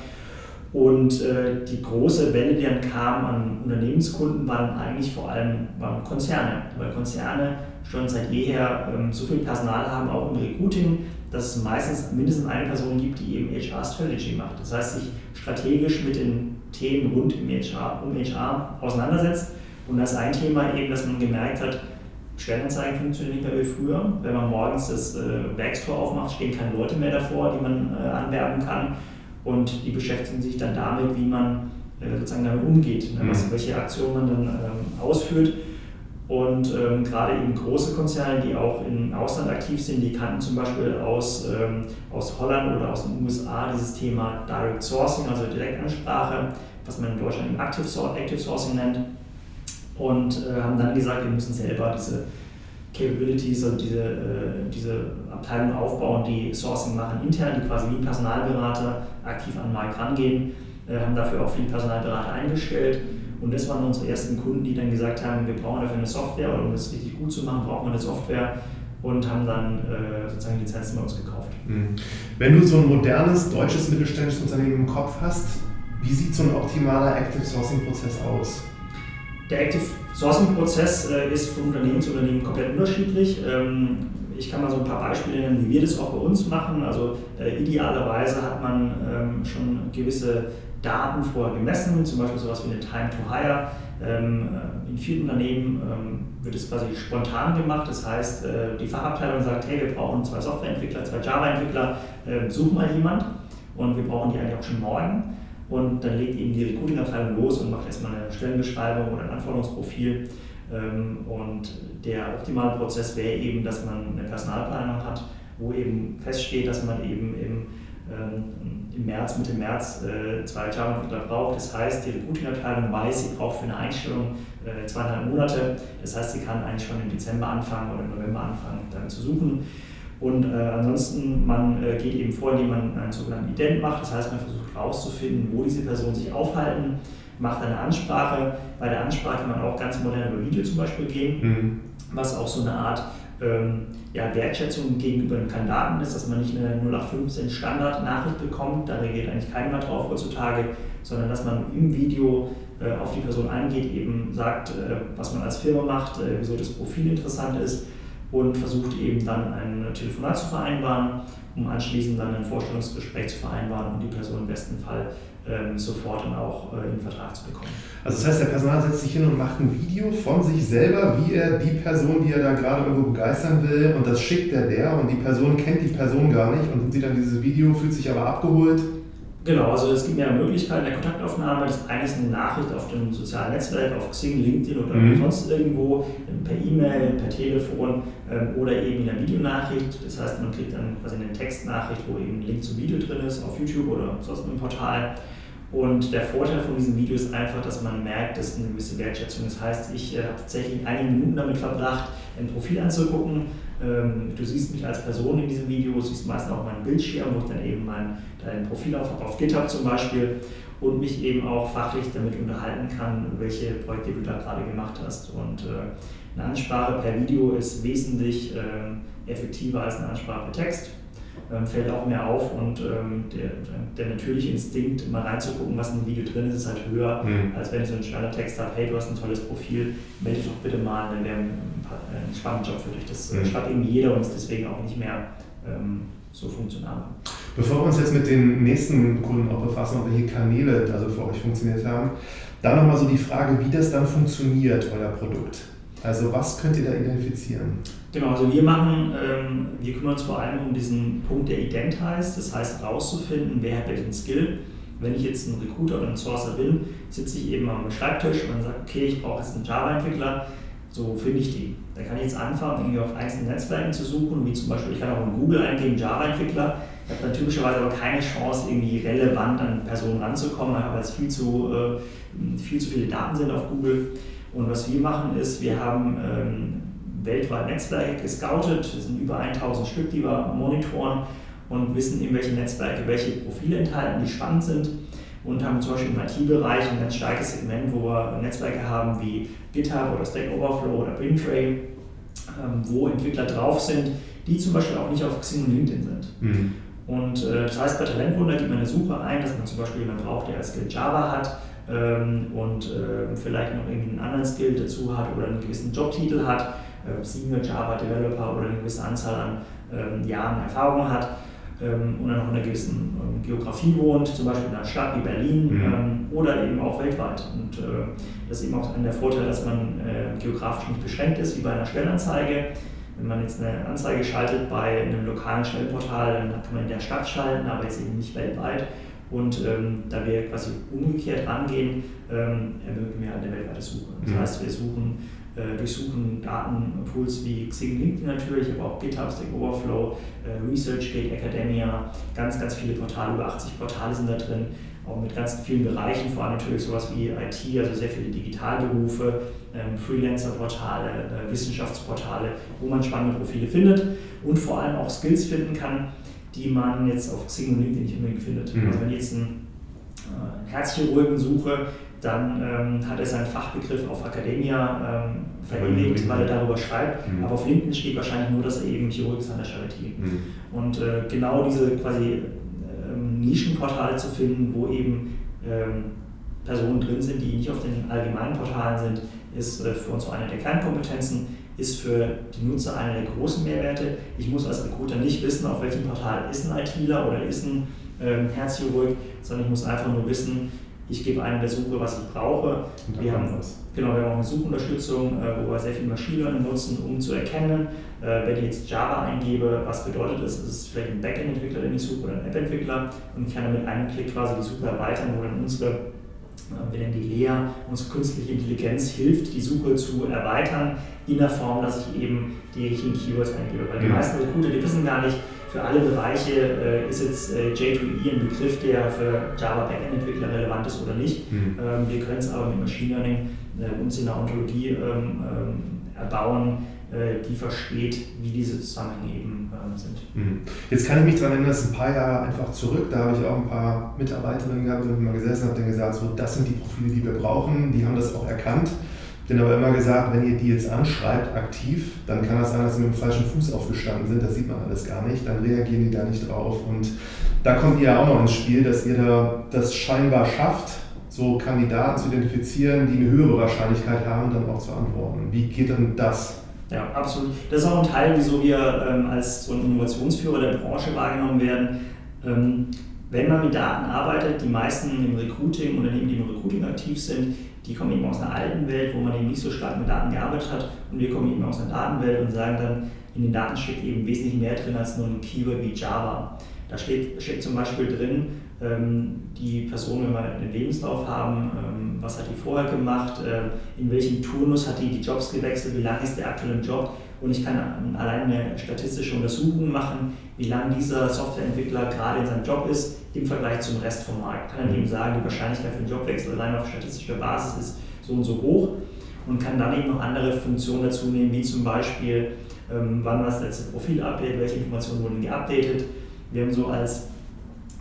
Und äh, die große Welle, die dann kam an Unternehmenskunden, waren eigentlich vor allem waren Konzerne, weil Konzerne schon seit jeher ähm, so viel Personal haben, auch im Recruiting, dass es meistens mindestens eine Person gibt, die eben HR Strategy macht. Das heißt, sich strategisch mit den Themen rund im HR, um HR auseinandersetzt. Und das ist ein Thema eben, dass man gemerkt hat, Stellenanzeigen funktionieren nicht mehr wie früher. Wenn man morgens das äh, Werkstor aufmacht, stehen keine Leute mehr davor, die man äh, anwerben kann. Und die beschäftigen sich dann damit, wie man äh, sozusagen damit umgeht, ne? was, mhm. welche Aktionen man dann ähm, ausführt. Und ähm, gerade eben große Konzerne, die auch im Ausland aktiv sind, die kannten zum Beispiel aus, ähm, aus Holland oder aus den USA dieses Thema Direct Sourcing, also Direktansprache, was man in Deutschland Active, Active Sourcing nennt. Und äh, haben dann gesagt, wir müssen selber diese Capabilities, also diese, äh, diese Abteilung aufbauen, die Sourcing machen intern, die quasi wie Personalberater aktiv an den Markt rangehen, äh, haben dafür auch viele Personalberater eingestellt und das waren unsere ersten Kunden, die dann gesagt haben, wir brauchen dafür eine Software oder um das richtig gut zu machen, brauchen wir eine Software und haben dann äh, sozusagen Lizenzen bei uns gekauft. Mhm. Wenn du so ein modernes deutsches mittelständisches Unternehmen im Kopf hast, wie sieht so ein optimaler Active Sourcing Prozess aus? Der Active Sourcing Prozess äh, ist von Unternehmen zu Unternehmen komplett unterschiedlich. Ähm, ich kann mal so ein paar Beispiele nennen, wie wir das auch bei uns machen. Also äh, idealerweise hat man ähm, schon gewisse Daten vorher gemessen, zum Beispiel sowas wie eine Time to Hire. Ähm, äh, in vielen Unternehmen ähm, wird es quasi spontan gemacht. Das heißt, äh, die Fachabteilung sagt, hey, wir brauchen zwei Softwareentwickler, zwei Java-Entwickler, äh, such mal jemand und wir brauchen die eigentlich auch schon morgen. und dann legt eben die Recruiting-Abteilung los und macht erstmal eine Stellenbeschreibung oder ein Anforderungsprofil. Ähm, und der optimale Prozess wäre eben, dass man eine Personalplanung hat, wo eben feststeht, dass man eben im, ähm, im März, Mitte März äh, zwei Java-Entwickler braucht. Das heißt, die Recruiting-Abteilung weiß, sie braucht für eine Einstellung äh, zweieinhalb Monate. Das heißt, sie kann eigentlich schon im Dezember anfangen oder im November anfangen, damit zu suchen. Und äh, ansonsten, man äh, geht eben vor, indem man einen sogenannten Ident macht. Das heißt, man versucht herauszufinden, wo diese Personen sich aufhalten, macht eine Ansprache. Bei der Ansprache kann man auch ganz modern über Video zum Beispiel gehen, mhm. was auch so eine Art ähm, ja, Wertschätzung gegenüber dem Kandidaten ist, dass man nicht eine 0815 Standard-Nachricht bekommt, da reagiert eigentlich keiner mehr drauf heutzutage, sondern dass man im Video äh, auf die Person eingeht, eben sagt, äh, was man als Firma macht, äh, wieso das Profil interessant ist und versucht eben dann ein Telefonat zu vereinbaren, um anschließend dann ein Vorstellungsgespräch zu vereinbaren und die Person im besten Fall ähm, sofort dann auch äh, in den Vertrag zu bekommen. Also das heißt, der Personal setzt sich hin und macht ein Video von sich selber, wie er die Person, die er da gerade irgendwo begeistern will, und das schickt er der und die Person kennt die Person gar nicht und sieht dann dieses Video, fühlt sich aber abgeholt Genau, also es gibt mehrere Möglichkeiten der Kontaktaufnahme. Das eine ist eine Nachricht auf dem sozialen Netzwerk, auf Xing, LinkedIn oder mhm. sonst irgendwo, per E-Mail, per Telefon ähm, oder eben in einer Videonachricht. Das heißt, man kriegt dann quasi eine Textnachricht, wo eben ein Link zum Video drin ist, auf YouTube oder sonst im Portal. Und der Vorteil von diesem Video ist einfach, dass man merkt, dass eine gewisse Wertschätzung. Das heißt, ich äh, habe tatsächlich einige Minuten damit verbracht, ein Profil anzugucken. Ähm, du siehst mich als Person in diesem Video, siehst meistens auch meinen Bildschirm, wo ich dann eben mein dein Profil auf, auf GitHub zum Beispiel und mich eben auch fachlich damit unterhalten kann, welche Projekte du da gerade gemacht hast. Und äh, eine Ansprache per Video ist wesentlich äh, effektiver als eine Ansprache per Text. Ähm, fällt auch mehr auf und ähm, der, der, natürliche Instinkt, mal reinzugucken, was in dem Video drin ist, ist halt höher, mhm. als wenn ich so einen schneller Text habe, hey, du hast ein tolles Profil, melde dich doch bitte mal, dann wäre ein, ein spannender Job für dich. Das mhm. schreibt eben jeder und ist deswegen auch nicht mehr ähm, so funktional. Bevor wir uns jetzt mit den nächsten Kunden auch befassen und welche Kanäle also für euch funktioniert haben, da nochmal so die Frage, wie das dann funktioniert, euer Produkt. Also was könnt ihr da identifizieren? Genau, also wir machen, ähm, wir kümmern uns vor allem um diesen Punkt, der Ident heißt. Das heißt, herauszufinden, wer hat welchen Skill. Wenn ich jetzt ein Recruiter oder ein Sourcer bin, sitze ich eben am Schreibtisch und sage, okay, ich brauche jetzt einen Java-Entwickler so finde ich die. Da kann ich jetzt anfangen, irgendwie auf einzelnen Netzwerken zu suchen, wie zum Beispiel, ich kann auch in Google eingeben, Java-Entwickler. Ich habe dann typischerweise aber keine Chance, irgendwie relevant an Personen ranzukommen, weil es viel zu, äh, viel zu viele Daten sind auf Google. Und was wir machen ist, wir haben ähm, weltweit Netzwerke gescoutet, das sind über 1000 Stück, die wir monitoren und wissen, in welchen Netzwerke welche Profile enthalten, die spannend sind und haben zum Beispiel im IT-Bereich ein ganz starkes Segment, wo wir Netzwerke haben wie GitHub oder Stack Overflow oder Bintray, ähm, wo Entwickler drauf sind, die zum Beispiel auch nicht auf Xing und LinkedIn sind. Mhm. Und äh, das heißt, bei Talentwunder gibt man eine Suche ein, dass man zum Beispiel jemanden braucht, der als Skill Java hat ähm, und äh, vielleicht noch irgendeinen anderen Skill dazu hat oder einen gewissen Jobtitel hat, Senior Java Developer oder eine gewisse Anzahl an ähm, Jahren Erfahrung hat ähm, und dann noch in einer gewissen ähm, Geografie wohnt, zum Beispiel in einer Stadt wie Berlin mhm. ähm, oder eben auch weltweit. Und äh, das ist eben auch der Vorteil, dass man äh, geografisch nicht beschränkt ist, wie bei einer Stellenanzeige. Wenn man jetzt eine Anzeige schaltet bei einem lokalen Stellenportal, dann kann man in der Stadt schalten, aber jetzt eben nicht weltweit. Und ähm, da wir quasi umgekehrt rangehen, ähm, ermöglichen wir halt eine weltweite Suche. Das mhm. heißt, wir suchen durchsuchen Datenpools wie Xing, LinkedIn natürlich, aber auch GitHub, Stack Overflow, äh, ResearchGate, Academia, ganz, ganz viele Portale, über 80 Portale sind da drin, auch mit ganz vielen Bereichen, vor allem natürlich sowas wie IT, also sehr viele Digitalberufe, ähm, Freelancer-Portale, äh, Wissenschaftsportale, wo man spannende Profile findet und vor allem auch Skills finden kann, die man jetzt auf Xing und LinkedIn nicht unbedingt findet. Mhm. Also wenn ich jetzt einen äh, Herzchirurgen suche, dann ähm, hat er seinen Fachbegriff auf Academia ähm, verewigt, weil er darüber schreibt. Mhm. Aber auf LinkedIn steht wahrscheinlich nur, dass er eben Chirurg ist an der Charité. Mhm. Und äh, genau diese quasi ähm, Nischenportale zu finden, wo eben ähm, Personen drin sind, die nicht auf den allgemeinen Portalen sind, ist äh, für uns eine der Kernkompetenzen, ist für die Nutzer einer der großen Mehrwerte. Ich muss als Recruiter nicht wissen, auf welchem Portal ist ein ITler oder ist ein ähm, Herzchirurg, sondern ich muss einfach nur wissen, Ich gebe ein in der Suche, was ich brauche. Wir haben, genau, wir haben auch eine Suchunterstützung, äh, wo wir sehr viel Machine Learning nutzen, um zu erkennen, äh, wenn ich jetzt Java eingebe, was bedeutet das? Ist es vielleicht ein Backend-Entwickler, den ich suche, oder ein App-Entwickler? Und ich kann dann mit einem Klick quasi die Suche erweitern, wo dann unsere äh, wir nennen die Lea, unsere künstliche Intelligenz hilft, die Suche zu erweitern, in der Form, dass ich eben die richtigen Keywords eingebe. Weil die mhm. meisten Recruiter, die wissen gar nicht, für alle Bereiche äh, ist jetzt äh, J2E ein Begriff, der für Java Backend-Entwickler relevant ist oder nicht. Mhm. Ähm, wir können es aber mit Machine Learning äh, uns in der Ontologie ähm, ähm, erbauen, äh, die versteht, wie diese Zusammenhänge eben ähm, sind. Mhm. Jetzt kann ich mich daran erinnern, das ist ein paar Jahre einfach zurück. Da habe ich auch ein paar Mitarbeiterinnen gehabt, die mal gesessen und dann gesagt, so, das sind die Profile, die wir brauchen. Die haben das auch erkannt. Bin aber immer gesagt, wenn ihr die jetzt anschreibt aktiv, dann kann das sein, dass sie mit dem falschen Fuß aufgestanden sind. Das sieht man alles gar nicht. Dann reagieren die da nicht drauf. Und da kommt ihr ja auch noch ins Spiel, dass ihr da das scheinbar schafft, so Kandidaten zu identifizieren, die eine höhere Wahrscheinlichkeit haben, dann auch zu antworten. Wie geht denn das? Ja, absolut. Das ist auch ein Teil, wieso wir ähm, als so ein Innovationsführer der Branche wahrgenommen werden. Ähm, wenn man mit Daten arbeitet, die meisten im Recruiting, Unternehmen, die im Recruiting aktiv sind, die kommen eben aus einer alten Welt, wo man eben nicht so stark mit Daten gearbeitet hat. Und wir kommen eben aus einer Datenwelt und sagen dann, in den Daten steckt eben wesentlich mehr drin als nur ein Keyword wie Java. Da steht, steckt zum Beispiel drin, ähm, die Person, wenn wir einen Lebenslauf haben, ähm, was hat die vorher gemacht, äh, in welchem Turnus hat die die Jobs gewechselt, wie lange ist der aktuelle Job. Und ich kann allein eine statistische Untersuchung machen, wie lange dieser Softwareentwickler gerade in seinem Job ist im Vergleich zum Rest vom Markt. Kann dann eben sagen, die Wahrscheinlichkeit für einen Jobwechsel allein auf statistischer Basis ist so und so hoch und kann dann eben noch andere Funktionen dazu nehmen, wie zum Beispiel, ähm, wann war das letzte Profil-Update, welche Informationen wurden geupdatet. Wir haben so als,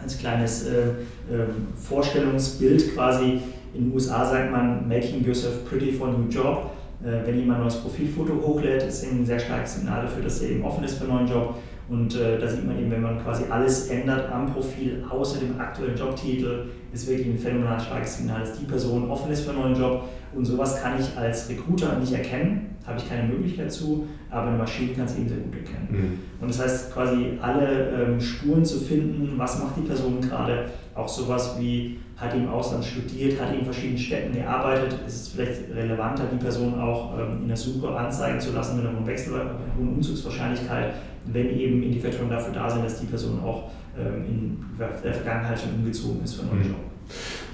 als kleines äh, äh, Vorstellungsbild quasi, in den USA sagt man, making yourself pretty for a new job. Äh, wenn jemand ein neues Profilfoto hochlädt, ist ein sehr starkes Signal dafür, dass er eben offen ist für einen neuen Job. Und äh, da sieht man eben, wenn man quasi alles ändert am Profil, außer dem aktuellen Jobtitel, ist wirklich ein phänomenal starkes Signal, dass die Person offen ist für einen neuen Job. Und sowas kann ich als Recruiter nicht erkennen, habe ich keine Möglichkeit zu, aber eine Maschine kann es eben sehr gut erkennen. Mhm. Und das heißt, quasi alle ähm, Spuren zu finden, was macht die Person gerade, auch sowas wie hat im Ausland studiert, hat in verschiedenen Städten gearbeitet, ist es vielleicht relevanter, die Person auch ähm, in der Suche anzeigen zu lassen mit einer hohen Wechsel, hohen Umzugswahrscheinlichkeit, wenn eben Indikatoren dafür da sind, dass die Person auch ähm, in der Vergangenheit schon umgezogen ist für einen neuen mhm. Job.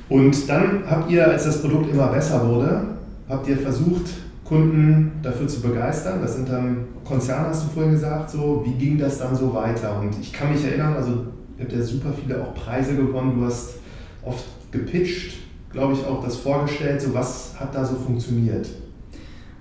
Und dann habt ihr, als das Produkt immer besser wurde, habt ihr versucht, Kunden dafür zu begeistern. Das sind dann Konzerne, hast du vorhin gesagt. So, wie ging das dann so weiter? Und ich kann mich erinnern, also ihr habt ja super viele auch Preise gewonnen. Du hast oft gepitcht, glaube ich, auch das vorgestellt. So, was hat da so funktioniert?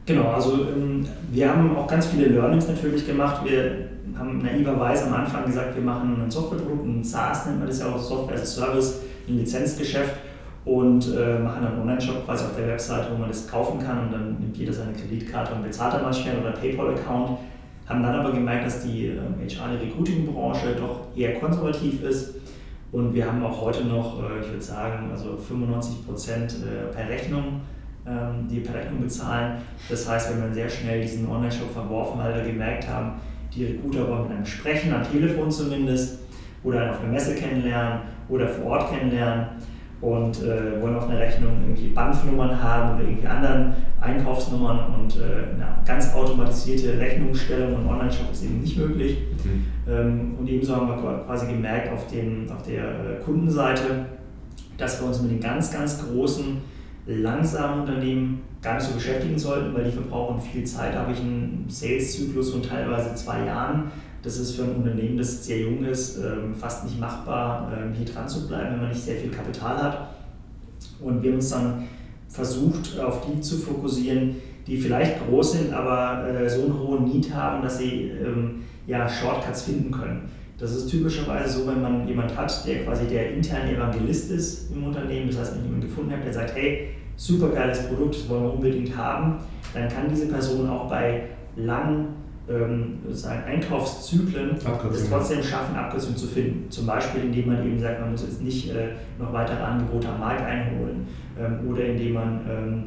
Genau, also ähm, wir haben auch ganz viele Learnings natürlich gemacht. Wir haben naiverweise am Anfang gesagt, wir machen ein Softwareprodukt, ein SaaS nennt man das ja auch, Software as a Service, ein Lizenzgeschäft und äh, machen einen Online-Shop quasi auf der Webseite, wo man das kaufen kann und dann nimmt jeder seine Kreditkarte und bezahlt dann mal schnell oder PayPal-Account. Haben dann aber gemerkt, dass die äh, HR, die Recruiting-Branche doch eher konservativ ist und wir haben auch heute noch, äh, ich würde sagen, also 95 Prozent äh, per Rechnung ähm, die per Rechnung bezahlen. Das heißt, wenn wir sehr schnell diesen Online-Shop verworfen, weil wir gemerkt haben, die Recruiter wollen mit einem sprechen, am Telefon zumindest, oder auf einer Messe kennenlernen oder vor Ort kennenlernen und äh, wollen auf einer Rechnung irgendwie BANF-Nummern haben oder irgendwie anderen Einkaufsnummern und äh, eine ganz automatisierte Rechnungsstellung im Online-Shop ist eben nicht möglich. Mhm. Ähm, und ebenso haben wir quasi gemerkt auf, den, auf der äh, Kundenseite, dass wir uns mit den ganz, ganz großen langsamen Unternehmen gar nicht so beschäftigen sollten, weil die verbrauchen viel Zeit. Da habe ich einen Sales-Zyklus von teilweise zwei Jahren. Das ist für ein Unternehmen, das sehr jung ist, ähm, fast nicht machbar, ähm, hier dran zu bleiben, wenn man nicht sehr viel Kapital hat. Und wir haben uns dann versucht, auf die zu fokussieren, die vielleicht groß sind, aber äh, so einen hohen Need haben, dass sie ähm, ja, Shortcuts finden können. Das ist typischerweise so, wenn man jemand hat, der quasi der interne Evangelist ist im Unternehmen, das heißt, wenn jemand gefunden hat, der sagt, hey, super geiles Produkt, das wollen wir unbedingt haben, dann kann diese Person auch bei langen ähm, sozusagen Einkaufszyklen es trotzdem schaffen, Abkürzungen zu finden. Zum Beispiel, indem man eben sagt, man muss jetzt nicht äh, noch weitere Angebote am Markt einholen ähm, oder indem man ähm,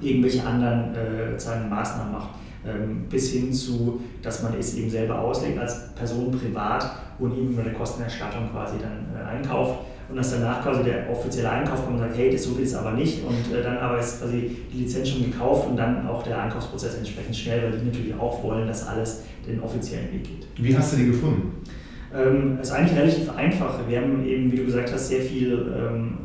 irgendwelche anderen äh, Maßnahmen macht. Ähm, bis hin zu, dass man es eben selber auslegt als Person privat und ihm nur eine Kostenerstattung quasi dann äh, einkauft und dass danach quasi der offizielle Einkauf kommt und sagt, hey, das so geht es aber nicht und äh, dann aber ist quasi die Lizenz schon gekauft und dann auch der Einkaufsprozess entsprechend schnell, weil die natürlich auch wollen, dass alles den offiziellen Weg geht. Wie hast du die gefunden? Ähm, ist eigentlich relativ einfach. Wir haben eben, wie du gesagt hast, sehr viel ähm,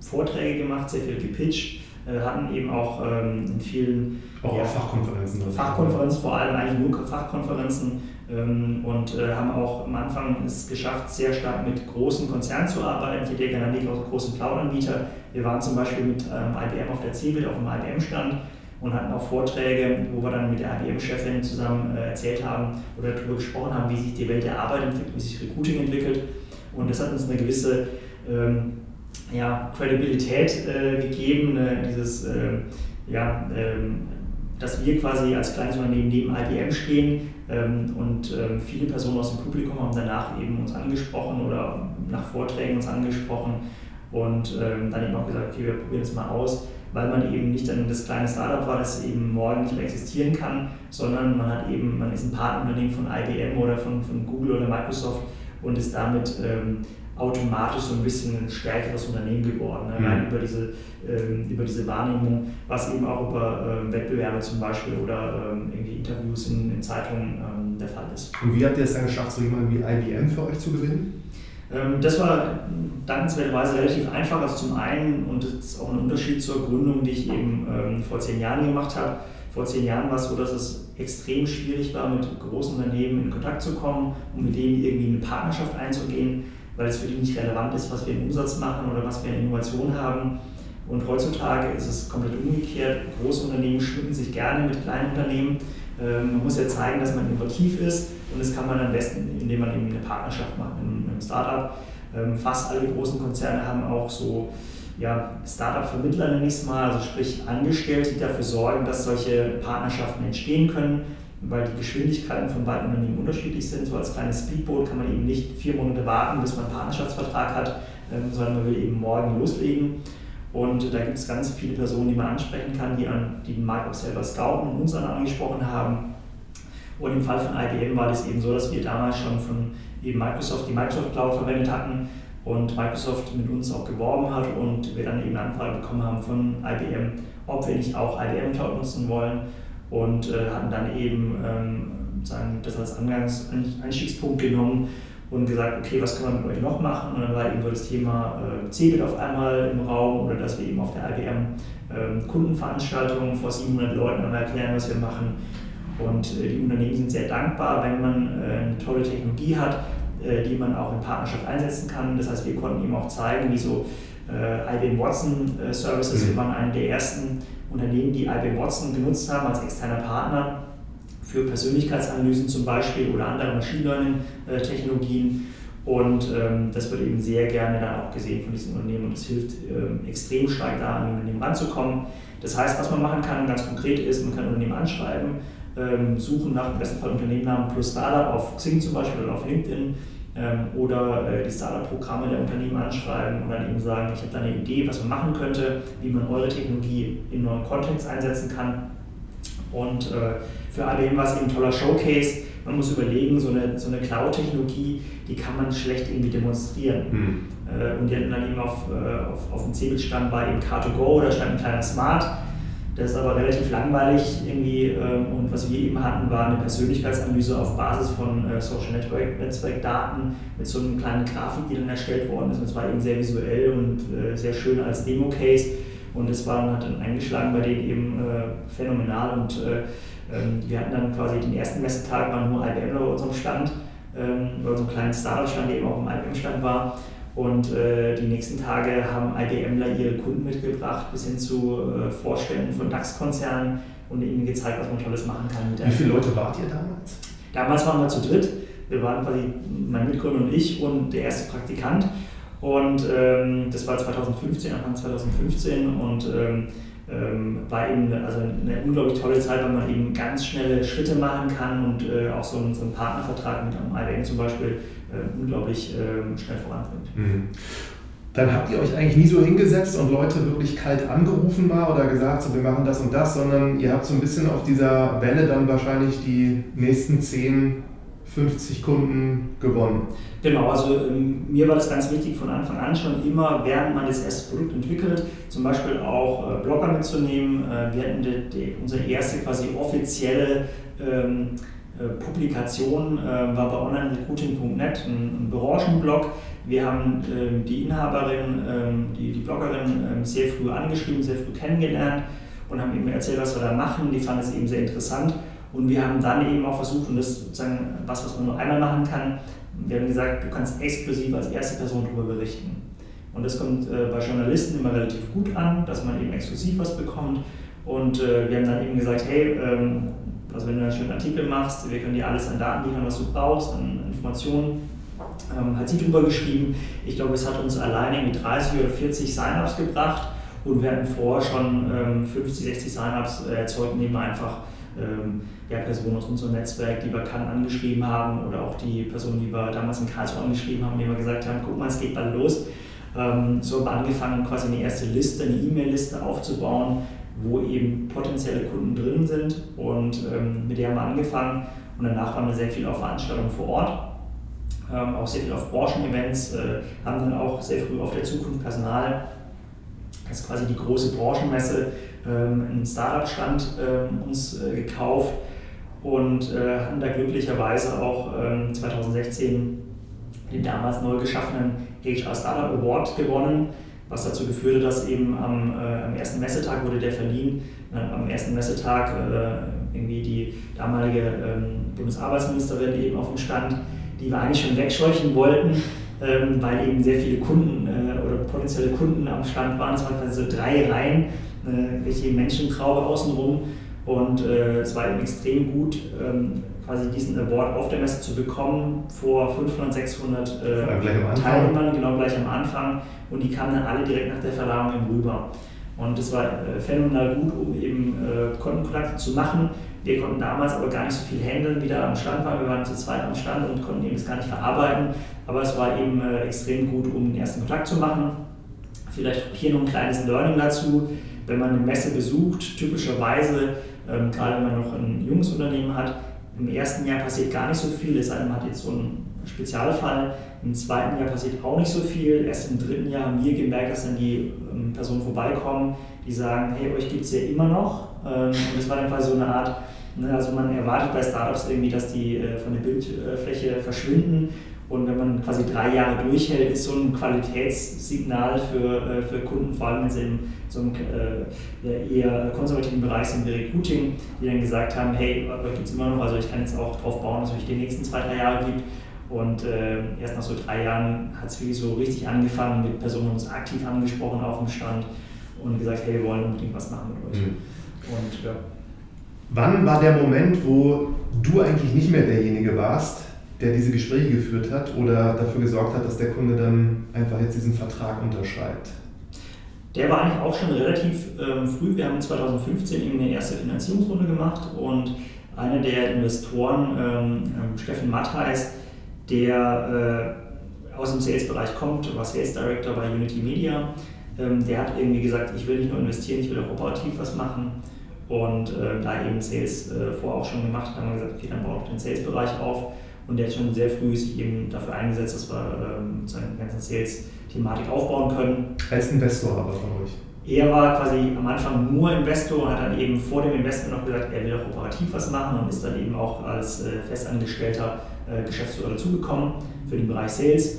Vorträge gemacht, sehr viel gepitcht, äh, hatten eben auch ähm, in vielen auch ja, Fachkonferenzen. Fachkonferenzen, vor allem eigentlich nur Fachkonferenzen und äh, haben auch am Anfang es geschafft, sehr stark mit großen Konzernen zu arbeiten. Ich hätte genannt, die großen Cloud-Anbieter. Wir waren zum Beispiel mit ähm, IBM auf der CeBIT auf dem IBM-Stand und hatten auch Vorträge, wo wir dann mit der IBM-Chefin zusammen äh, erzählt haben oder darüber gesprochen haben, wie sich die Welt der Arbeit entwickelt, wie sich Recruiting entwickelt. Und das hat uns eine gewisse ähm, ja, Credibilität äh, gegeben, äh, dieses, äh, ja, ähm, dass wir quasi als kleines Unternehmen neben IBM stehen ähm, und ähm, viele Personen aus dem Publikum haben danach eben uns angesprochen oder nach Vorträgen uns angesprochen und ähm, dann eben auch gesagt, okay, wir probieren es mal aus weil man eben nicht dann das kleine Startup war, das eben morgen nicht mehr existieren kann, sondern man hat eben, man ist ein Partnerunternehmen von IBM oder von, von Google oder Microsoft und ist damit ähm, automatisch so ein bisschen ein stärkeres Unternehmen geworden, ne? mhm. über diese, ähm, über diese Wahrnehmung, was eben auch über ähm, Wettbewerbe zum Beispiel oder ähm, irgendwie Interviews in, in Zeitungen ähm, der Fall ist. Und wie habt ihr es dann geschafft, so jemanden wie IBM für euch zu gewinnen? Ähm, das war dankenswerterweise relativ einfach. Also zum einen, und das ist auch ein Unterschied zur Gründung, die ich eben ähm, vor zehn Jahren gemacht habe. Vor zehn Jahren war es so, dass es extrem schwierig war, mit großen Unternehmen in Kontakt zu kommen und mit denen irgendwie eine Partnerschaft einzugehen, weil es für die nicht relevant ist, was wir im Umsatz machen oder was wir in Innovation haben. Und heutzutage ist es komplett umgekehrt. Große Unternehmen schmücken sich gerne mit kleinen Unternehmen. Ähm, man muss ja zeigen, dass man innovativ ist und das kann man am besten, indem man eben eine Partnerschaft macht mit einem Startup. Ähm, fast alle großen Konzerne haben auch so ja, Startup-Vermittler nenne ich es mal, also sprich Angestellte, die dafür sorgen, dass solche Partnerschaften entstehen können, weil die Geschwindigkeiten von beiden Unternehmen unterschiedlich sind. So als kleines Speedboot kann man eben nicht vier Monate warten, bis man einen Partnerschaftsvertrag hat, ähm, sondern man will eben morgen loslegen. Und da gibt es ganz viele Personen, die man ansprechen kann, die, an, die den Markt auch selber scouten und uns dann angesprochen haben. Und im Fall von IBM war das eben so, dass wir damals schon von eben Microsoft die Microsoft Cloud verwendet hatten und Microsoft mit uns auch geworben hat und wir dann eben eine Anfrage bekommen haben von IBM, ob wir nicht auch IBM Cloud nutzen wollen und äh, hatten dann eben ähm, sagen, das als Angangs Einstiegspunkt genommen und gesagt, okay, was können wir mit euch noch machen? Und dann war eben so das Thema äh, CeBIT auf einmal im Raum oder dass wir eben auf der IBM äh, Kundenveranstaltung vor 700 Leuten einmal erklären, was wir machen. Und äh, die Unternehmen sind sehr dankbar, wenn man äh, eine tolle Technologie hat, äh, die man auch in Partnerschaft einsetzen kann. Das heißt, wir konnten ihm auch zeigen, wie so IBM Watson Services, mhm. wir waren eine der ersten Unternehmen, die IBM Watson genutzt haben als externer Partner für Persönlichkeitsanalysen zum Beispiel oder andere Machine Learning-Technologien. Und ähm, das wird eben sehr gerne dann auch gesehen von diesen Unternehmen und es hilft ähm, extrem stark da an die Unternehmen ranzukommen. Das heißt, was man machen kann, ganz konkret ist, man kann Unternehmen anschreiben, ähm, suchen nach im besten Fall Unternehmennamen plus Startup auf Xing zum Beispiel oder auf LinkedIn oder äh, die Startup-Programme der Unternehmen anschreiben und dann eben sagen, ich habe da eine Idee, was man machen könnte, wie man eure Technologie in neuen Kontext einsetzen kann. Und äh, für IBM war es eben ein toller Showcase. Man muss überlegen, so eine, so eine Cloud-Technologie, die kann man schlecht irgendwie demonstrieren. Mhm. Und die hatten dann eben auf, auf, auf dem Zebelstand war eben Car2Go, da stand ein kleiner Smart das ist aber relativ langweilig irgendwie. Ähm, und was wir eben hatten, war eine Persönlichkeitsanalyse auf Basis von äh, Social Network Netzwerkdaten mit so einem kleinen Grafik, die dann erstellt worden ist. Und es war eben sehr visuell und äh, sehr schön als Demo-Case. Und es war, hat dann eingeschlagen bei denen eben äh, phänomenal. Und ähm, wir hatten dann quasi den ersten Messetag, waren nur IBM bei unserem Stand, ähm, bei unserem kleinen Startup-Stand, der eben auch im IBM-Stand war. Und äh, die nächsten Tage haben IBMler ihre Kunden mitgebracht, bis hin zu äh, Vorständen von DAX-Konzernen und ihnen gezeigt, was man Tolles machen kann. Wie viele Leute wart ihr damals? Damals waren wir zu dritt. Wir waren quasi mein Mitgründer und ich und der erste Praktikant. Und ähm, das war 2015, Anfang 2015. Und ähm, ähm, war eben also eine unglaublich tolle Zeit, weil man eben ganz schnelle Schritte machen kann und äh, auch so einen, so einen Partnervertrag mit einem IBM zum Beispiel unglaublich äh, schnell voranbringt. Mhm. Dann habt ihr euch eigentlich nie so hingesetzt und Leute wirklich kalt angerufen mal oder gesagt, so, wir machen das und das, sondern ihr habt so ein bisschen auf dieser Welle dann wahrscheinlich die nächsten 10, 50 Kunden gewonnen. Genau, also ähm, mir war das ganz wichtig von Anfang an schon immer, während man das erste Produkt entwickelt, zum Beispiel auch äh, Blogger mitzunehmen. Äh, wir hatten die, die, unsere erste quasi offizielle ähm, äh, Publikation äh, war bei onlinerecruiting.net, ein, ein Branchenblog. Wir haben ähm, die Inhaberin, ähm, die, die Bloggerin ähm, sehr früh angeschrieben, sehr früh kennengelernt und haben eben erzählt, was wir da machen. Die fanden es eben sehr interessant. Und wir haben dann eben auch versucht, und das ist sozusagen was, was man nur einmal machen kann, wir haben gesagt, du kannst exklusiv als erste Person darüber berichten. Und das kommt äh, bei Journalisten immer relativ gut an, dass man eben exklusiv was bekommt. Und äh, wir haben dann eben gesagt, hey, also wenn du einen schönen Artikel machst, wir können dir alles an Daten liefern, was du brauchst, an Informationen. Ähm, hat sie drüber geschrieben. Ich glaube, es hat uns alleine mit 30 oder 40 Sign-ups gebracht und wir hatten vorher schon ähm, 50, 60 Sign-ups erzeugt, indem wir einfach ähm, ja, Personen aus unserem Netzwerk, die wir kannten, angeschrieben haben oder auch die Personen, die wir damals in Karlsruhe angeschrieben haben, die wir gesagt haben, guck mal, es geht bald los. Ähm, so haben wir angefangen, quasi eine erste Liste, eine E-Mail-Liste aufzubauen, wo eben potenzielle Kunden drin sind. Und ähm, mit der haben wir angefangen. Und danach waren wir sehr viel auf Veranstaltungen vor Ort, ähm, auch sehr viel auf Branchenevents, äh, haben dann auch sehr früh auf der Zukunft Personal, das ist quasi die große Branchenmesse, ähm, einen Startup-Stand ähm, uns äh, gekauft und äh, hatten da glücklicherweise auch 2016 ähm, den damals neu geschaffenen HR Startup Award gewonnen was dazu geführt hat, dass eben am, äh, am ersten Messetag wurde der verliehen. Äh, am ersten Messetag äh, irgendwie die damalige ähm, Bundesarbeitsministerin eben auf dem Stand, die wir eigentlich schon wegscheuchen wollten, ähm, weil eben sehr viele Kunden äh, oder potenzielle Kunden am Stand waren. Es waren quasi so drei Reihen, äh, welche Menschentraube außenrum. Und äh, es war eben extrem gut, ähm, quasi diesen Award auf der Messe zu bekommen vor 500, 600 äh, Teilnehmern, genau gleich am Anfang. Und die kamen dann alle direkt nach der Verleihung rüber. Und das war äh, phänomenal gut, um eben äh, Kontenkontakte zu machen. Wir konnten damals aber gar nicht so viel handeln, wie da am Stand waren. Wir waren zu zweit am Stand und konnten eben das gar nicht verarbeiten. Aber es war eben äh, extrem gut, um den ersten Kontakt zu machen. Vielleicht hier noch ein kleines Learning dazu. Wenn man eine Messe besucht, typischerweise, ähm, gerade wenn man noch ein junges Unternehmen hat, im ersten Jahr passiert gar nicht so viel, es sei denn, man hat jetzt so einen Spezialfall. Im zweiten Jahr passiert auch nicht so viel. Erst im dritten Jahr haben wir gemerkt, dass dann die ähm, Personen vorbeikommen, die sagen, hey, euch gibt es ja immer noch. Ähm, und das war dann quasi so eine Art, ne, also man erwartet bei Startups irgendwie, dass die äh, von der Bildfläche verschwinden. Und wenn man quasi drei Jahre durchhält, ist so ein Qualitätssignal für, äh, für Kunden, vor allem wenn sie in so einem äh, eher konservativen Bereich sind wie Recruiting, die dann gesagt haben, hey, euch gibt es immer noch, also ich kann jetzt auch darauf bauen, dass es euch die nächsten zwei, drei Jahre gibt. Und äh, erst nach so drei Jahren hat es wirklich so richtig angefangen, mit Personen uns aktiv angesprochen auf dem Stand und gesagt, hey, wir wollen unbedingt was machen mit euch. Mhm. Und, ja. Wann war der Moment, wo du eigentlich nicht mehr derjenige warst, der diese Gespräche geführt hat oder dafür gesorgt hat, dass der Kunde dann einfach jetzt diesen Vertrag unterschreibt? Der war eigentlich auch schon relativ ähm, früh. Wir haben 2015 eben eine erste Finanzierungsrunde gemacht und einer der Investoren, ähm, ähm Steffen Mattheis, der äh, aus dem Sales-Bereich kommt, war Sales Director bei Unity Media, ähm, der hat irgendwie gesagt, ich will nicht nur investieren, ich will auch operativ was machen. Und äh, da eben Sales äh, vorher auch schon gemacht, haben wir gesagt, okay, dann baut den Sales-Bereich auf. Und der hat schon sehr früh sich eben dafür eingesetzt, dass wir ähm, seine ganzen Sales-Thematik aufbauen können. Als Investor aber von euch? Er war quasi am Anfang nur Investor und hat dann eben vor dem Investment noch gesagt, er will auch operativ was machen und ist dann eben auch als äh, Festangestellter äh, Geschäftsführer dazugekommen für den Bereich Sales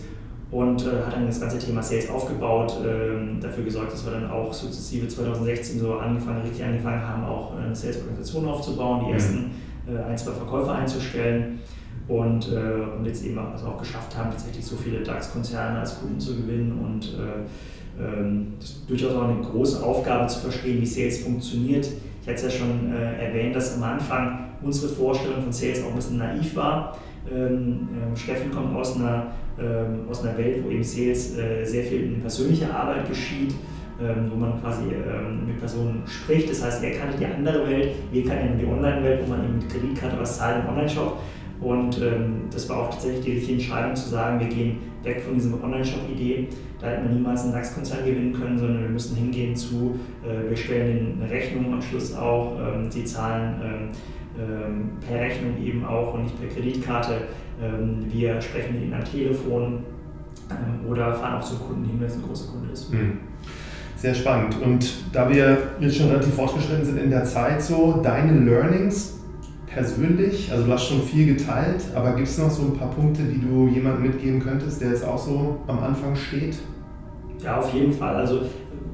und äh, hat dann das ganze Thema Sales aufgebaut, äh, dafür gesorgt, dass wir dann auch sukzessive 2016 so angefangen, richtig angefangen haben, auch eine Sales-Organisation aufzubauen, die mhm. ersten äh, ein, zwei Verkäufer einzustellen und, äh, und jetzt eben also auch geschafft haben, tatsächlich so viele DAX-Konzerne als Kunden zu gewinnen und äh, ähm, das ist durchaus auch eine große Aufgabe zu verstehen, wie Sales funktioniert. Ich hatte es ja schon äh, erwähnt, dass am Anfang unsere Vorstellung von Sales auch ein bisschen naiv war. Ähm, ähm, Steffen kommt aus einer, ähm, aus einer Welt, wo eben Sales äh, sehr viel in persönlicher Arbeit geschieht, ähm, wo man quasi ähm, mit Personen spricht. Das heißt, er kannte die andere Welt, wir kannten die Online-Welt, wo man eben mit Kreditkarte was zahlt im Online-Shop. Und ähm, das war auch tatsächlich die richtige Entscheidung zu sagen, wir gehen weg von dieser Online-Shop-Idee. Da hätten wir niemals einen DAX-Konzern gewinnen können, sondern wir müssen hingehen zu, äh, wir stellen eine Rechnung am Schluss auch, ähm, die zahlen ähm, ähm, per Rechnung eben auch und nicht per Kreditkarte. Ähm, wir sprechen mit ihnen am Telefon ähm, oder fahren auch zum Kunden hin, wenn es ein großer Kunde ist. Mhm. Sehr spannend. Und da wir jetzt schon relativ fortgeschritten sind in der Zeit, so deine Learnings persönlich, also du hast schon viel geteilt, aber gibt es noch so ein paar Punkte, die du jemandem mitgeben könntest, der jetzt auch so am Anfang steht? Ja, auf jeden Fall. Also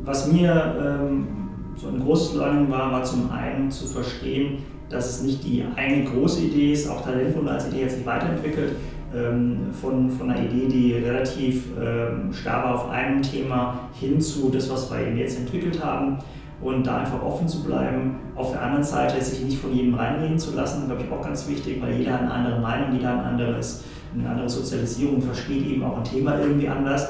was mir ähm, so ein großes Learning war, war zum einen zu verstehen, dass es nicht die eine große Idee ist, auch Talentwunder als Idee hat sich weiterentwickelt, ähm, von, von einer Idee, die relativ ähm, starr war auf einem Thema, hin zu das, was wir eben jetzt entwickelt haben und da einfach offen zu bleiben. Auf der anderen Seite sich nicht von jedem reinreden zu lassen, glaube ich auch ganz wichtig, weil jeder hat eine andere Meinung, jeder hat ein anderes, eine andere Sozialisierung, versteht eben auch ein Thema irgendwie anders.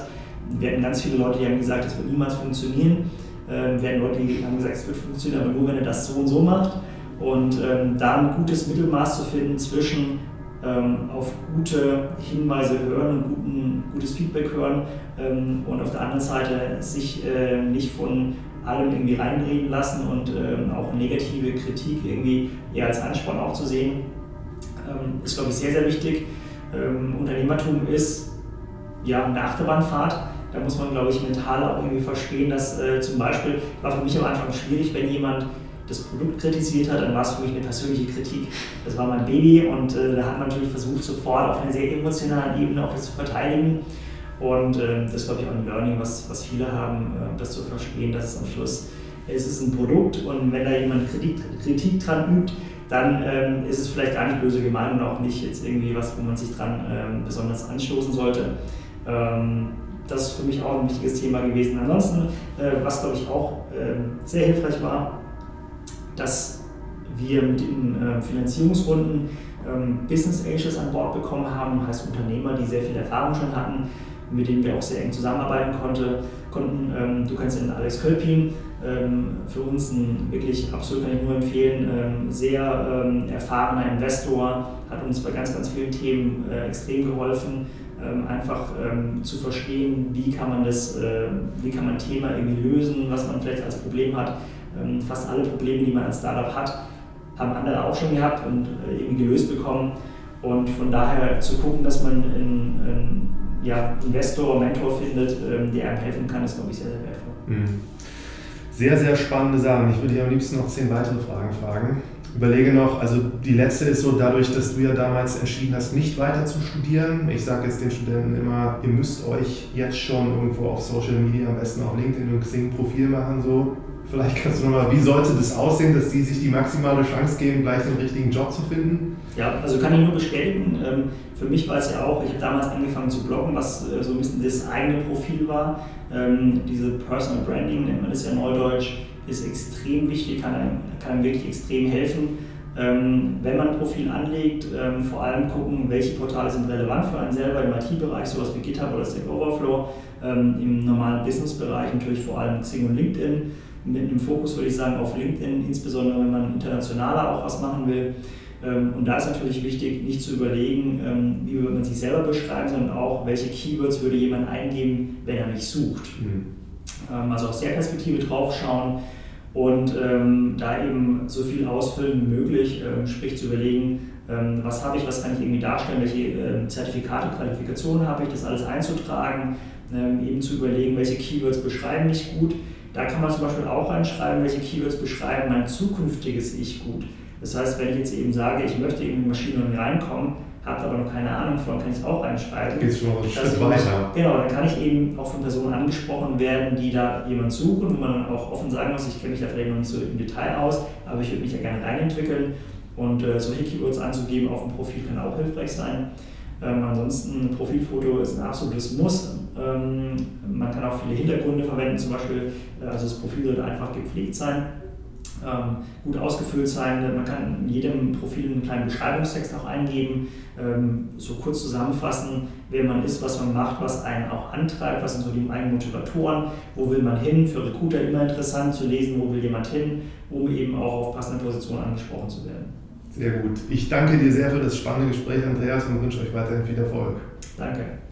Wir hatten ganz viele Leute, die haben gesagt, das wird niemals funktionieren. Ähm, wir hatten Leute, die haben gesagt, es wird funktionieren, aber nur wenn er das so und so macht. Und ähm, da ein gutes Mittelmaß zu finden zwischen ähm, auf gute Hinweise hören und guten, gutes Feedback hören ähm, und auf der anderen Seite sich äh, nicht von allem irgendwie reinreden lassen und ähm, auch negative Kritik irgendwie eher als Ansporn auch zu sehen, ähm, ist, glaube ich, sehr, sehr wichtig. Ähm, Unternehmertum ist ja eine Achterbahnfahrt. Da muss man, glaube ich, mental auch irgendwie verstehen, dass äh, zum Beispiel, war für mich am Anfang schwierig, wenn jemand das Produkt kritisiert hat, dann war es für mich eine persönliche Kritik. Das war mein Baby und äh, da hat man natürlich versucht, sofort auf einer sehr emotionalen Ebene auch das zu verteidigen. Und äh, das ist, glaube ich, auch ein Learning, was, was viele haben, äh, das zu verstehen, dass es am Schluss, es ist ein Produkt und wenn da jemand Kritik, Kritik dran übt, dann ähm, ist es vielleicht gar nicht böse gemeint und auch nicht jetzt irgendwie was, wo man sich dran ähm, besonders anstoßen sollte. Ähm, das ist für mich auch ein wichtiges Thema gewesen. Ansonsten, äh, was glaube ich auch ähm, sehr hilfreich war, dass wir mit den äh, Finanzierungsrunden ähm, Business Angels an Bord bekommen haben, heißt Unternehmer, die sehr viel Erfahrung schon hatten, mit denen wir auch sehr eng zusammenarbeiten konnte, konnten. Ähm, du kennst den Alex Kölpin, ähm, für uns ein wirklich absolut kann ich nur empfehlen, ähm, sehr ähm, erfahrener Investor, hat uns bei ganz, ganz vielen Themen äh, extrem geholfen. Ähm, einfach zu verstehen, wie kann man das, äh, wie kann man ein Thema irgendwie lösen, was man vielleicht als Problem hat ähm, fast alle Probleme, die man als Startup hat, haben andere auch schon gehabt und äh, eben gelöst bekommen. Und von daher zu gucken, dass man einen, einen ja, Investor, Mentor findet, ähm, der einem helfen kann, ist, glaube ich, sehr, sehr wertvoll. Mhm. Sehr, sehr spannende Sachen. Ich würde dir am liebsten noch zehn weitere Fragen fragen. Überlege noch, also die letzte ist so, dadurch, dass du ja damals entschieden hast, nicht weiter zu studieren. Ich sage jetzt den Studenten immer, ihr müsst euch jetzt schon irgendwo auf Social Media, am besten auf LinkedIn und Xing Profil machen, so Vielleicht kannst du nochmal, wie sollte das aussehen, dass die sich die maximale Chance geben, gleich den richtigen Job zu finden? Ja, also kann ich nur bestätigen. Ähm, für mich war es ja auch, ich habe damals angefangen zu bloggen, was äh, so ein bisschen das eigene Profil war. Ähm, diese Personal Branding nennt man das ja neudeutsch, ist extrem wichtig, kann einem, kann einem wirklich extrem helfen. Ähm, wenn man ein Profil anlegt, vor allem gucken, welche Portale sind relevant für einen selber im IT-Bereich, sowas wie GitHub oder Stack Overflow, im normalen Business-Bereich natürlich vor allem Xing und LinkedIn mit einem Fokus, würde ich sagen, auf LinkedIn, insbesondere wenn man internationaler auch was machen will. Ähm, und da ist natürlich wichtig, nicht zu überlegen, ähm, wie würde man sich selber beschreiben, sondern auch, welche Keywords würde jemand eingeben, wenn er mich sucht. Mhm. Ähm, also aus der Perspektive draufschauen und da eben so viel ausfüllen wie möglich, sprich zu überlegen, was habe ich, was kann ich irgendwie darstellen, welche Zertifikate, Qualifikationen habe ich, das alles einzutragen, eben zu überlegen, welche Keywords beschreiben mich gut da kann man zum Beispiel auch reinschreiben, welche Keywords beschreiben mein zukünftiges Ich gut. Das heißt, wenn ich jetzt eben sage, ich möchte in die Maschine reinkommen, habe aber noch keine Ahnung von, kann ich es auch reinschreiben. Geht schon einen Schritt weiter. Genau, dann kann ich eben auch von Personen angesprochen werden, die da jemand suchen, wo man dann auch offen sagen muss, ich kenne mich da vielleicht noch nicht so im Detail aus, aber ich würde mich ja gerne reinentwickeln. Und äh, solche Keywords anzugeben auf dem Profil kann auch hilfreich sein. Ähm, ansonsten ein Profilfoto ist ein absolutes Muss. Ähm, man kann auch viele Hintergründe verwenden, zum Beispiel, äh, also das Profil sollte einfach gepflegt sein, ähm, gut ausgefüllt sein. Man kann in jedem Profil einen kleinen Beschreibungstext auch eingeben, ähm, so kurz zusammenfassen, wer man ist, was man macht, was einen auch antreibt, was sind so die eigenen Motivatoren, wo will man hin, für Recruiter immer interessant zu lesen, wo will jemand hin, um eben auch auf passende Positionen angesprochen zu werden. Sehr gut. Ich danke dir sehr für das spannende Gespräch, Andreas, und wünsche euch weiterhin viel Erfolg. Danke.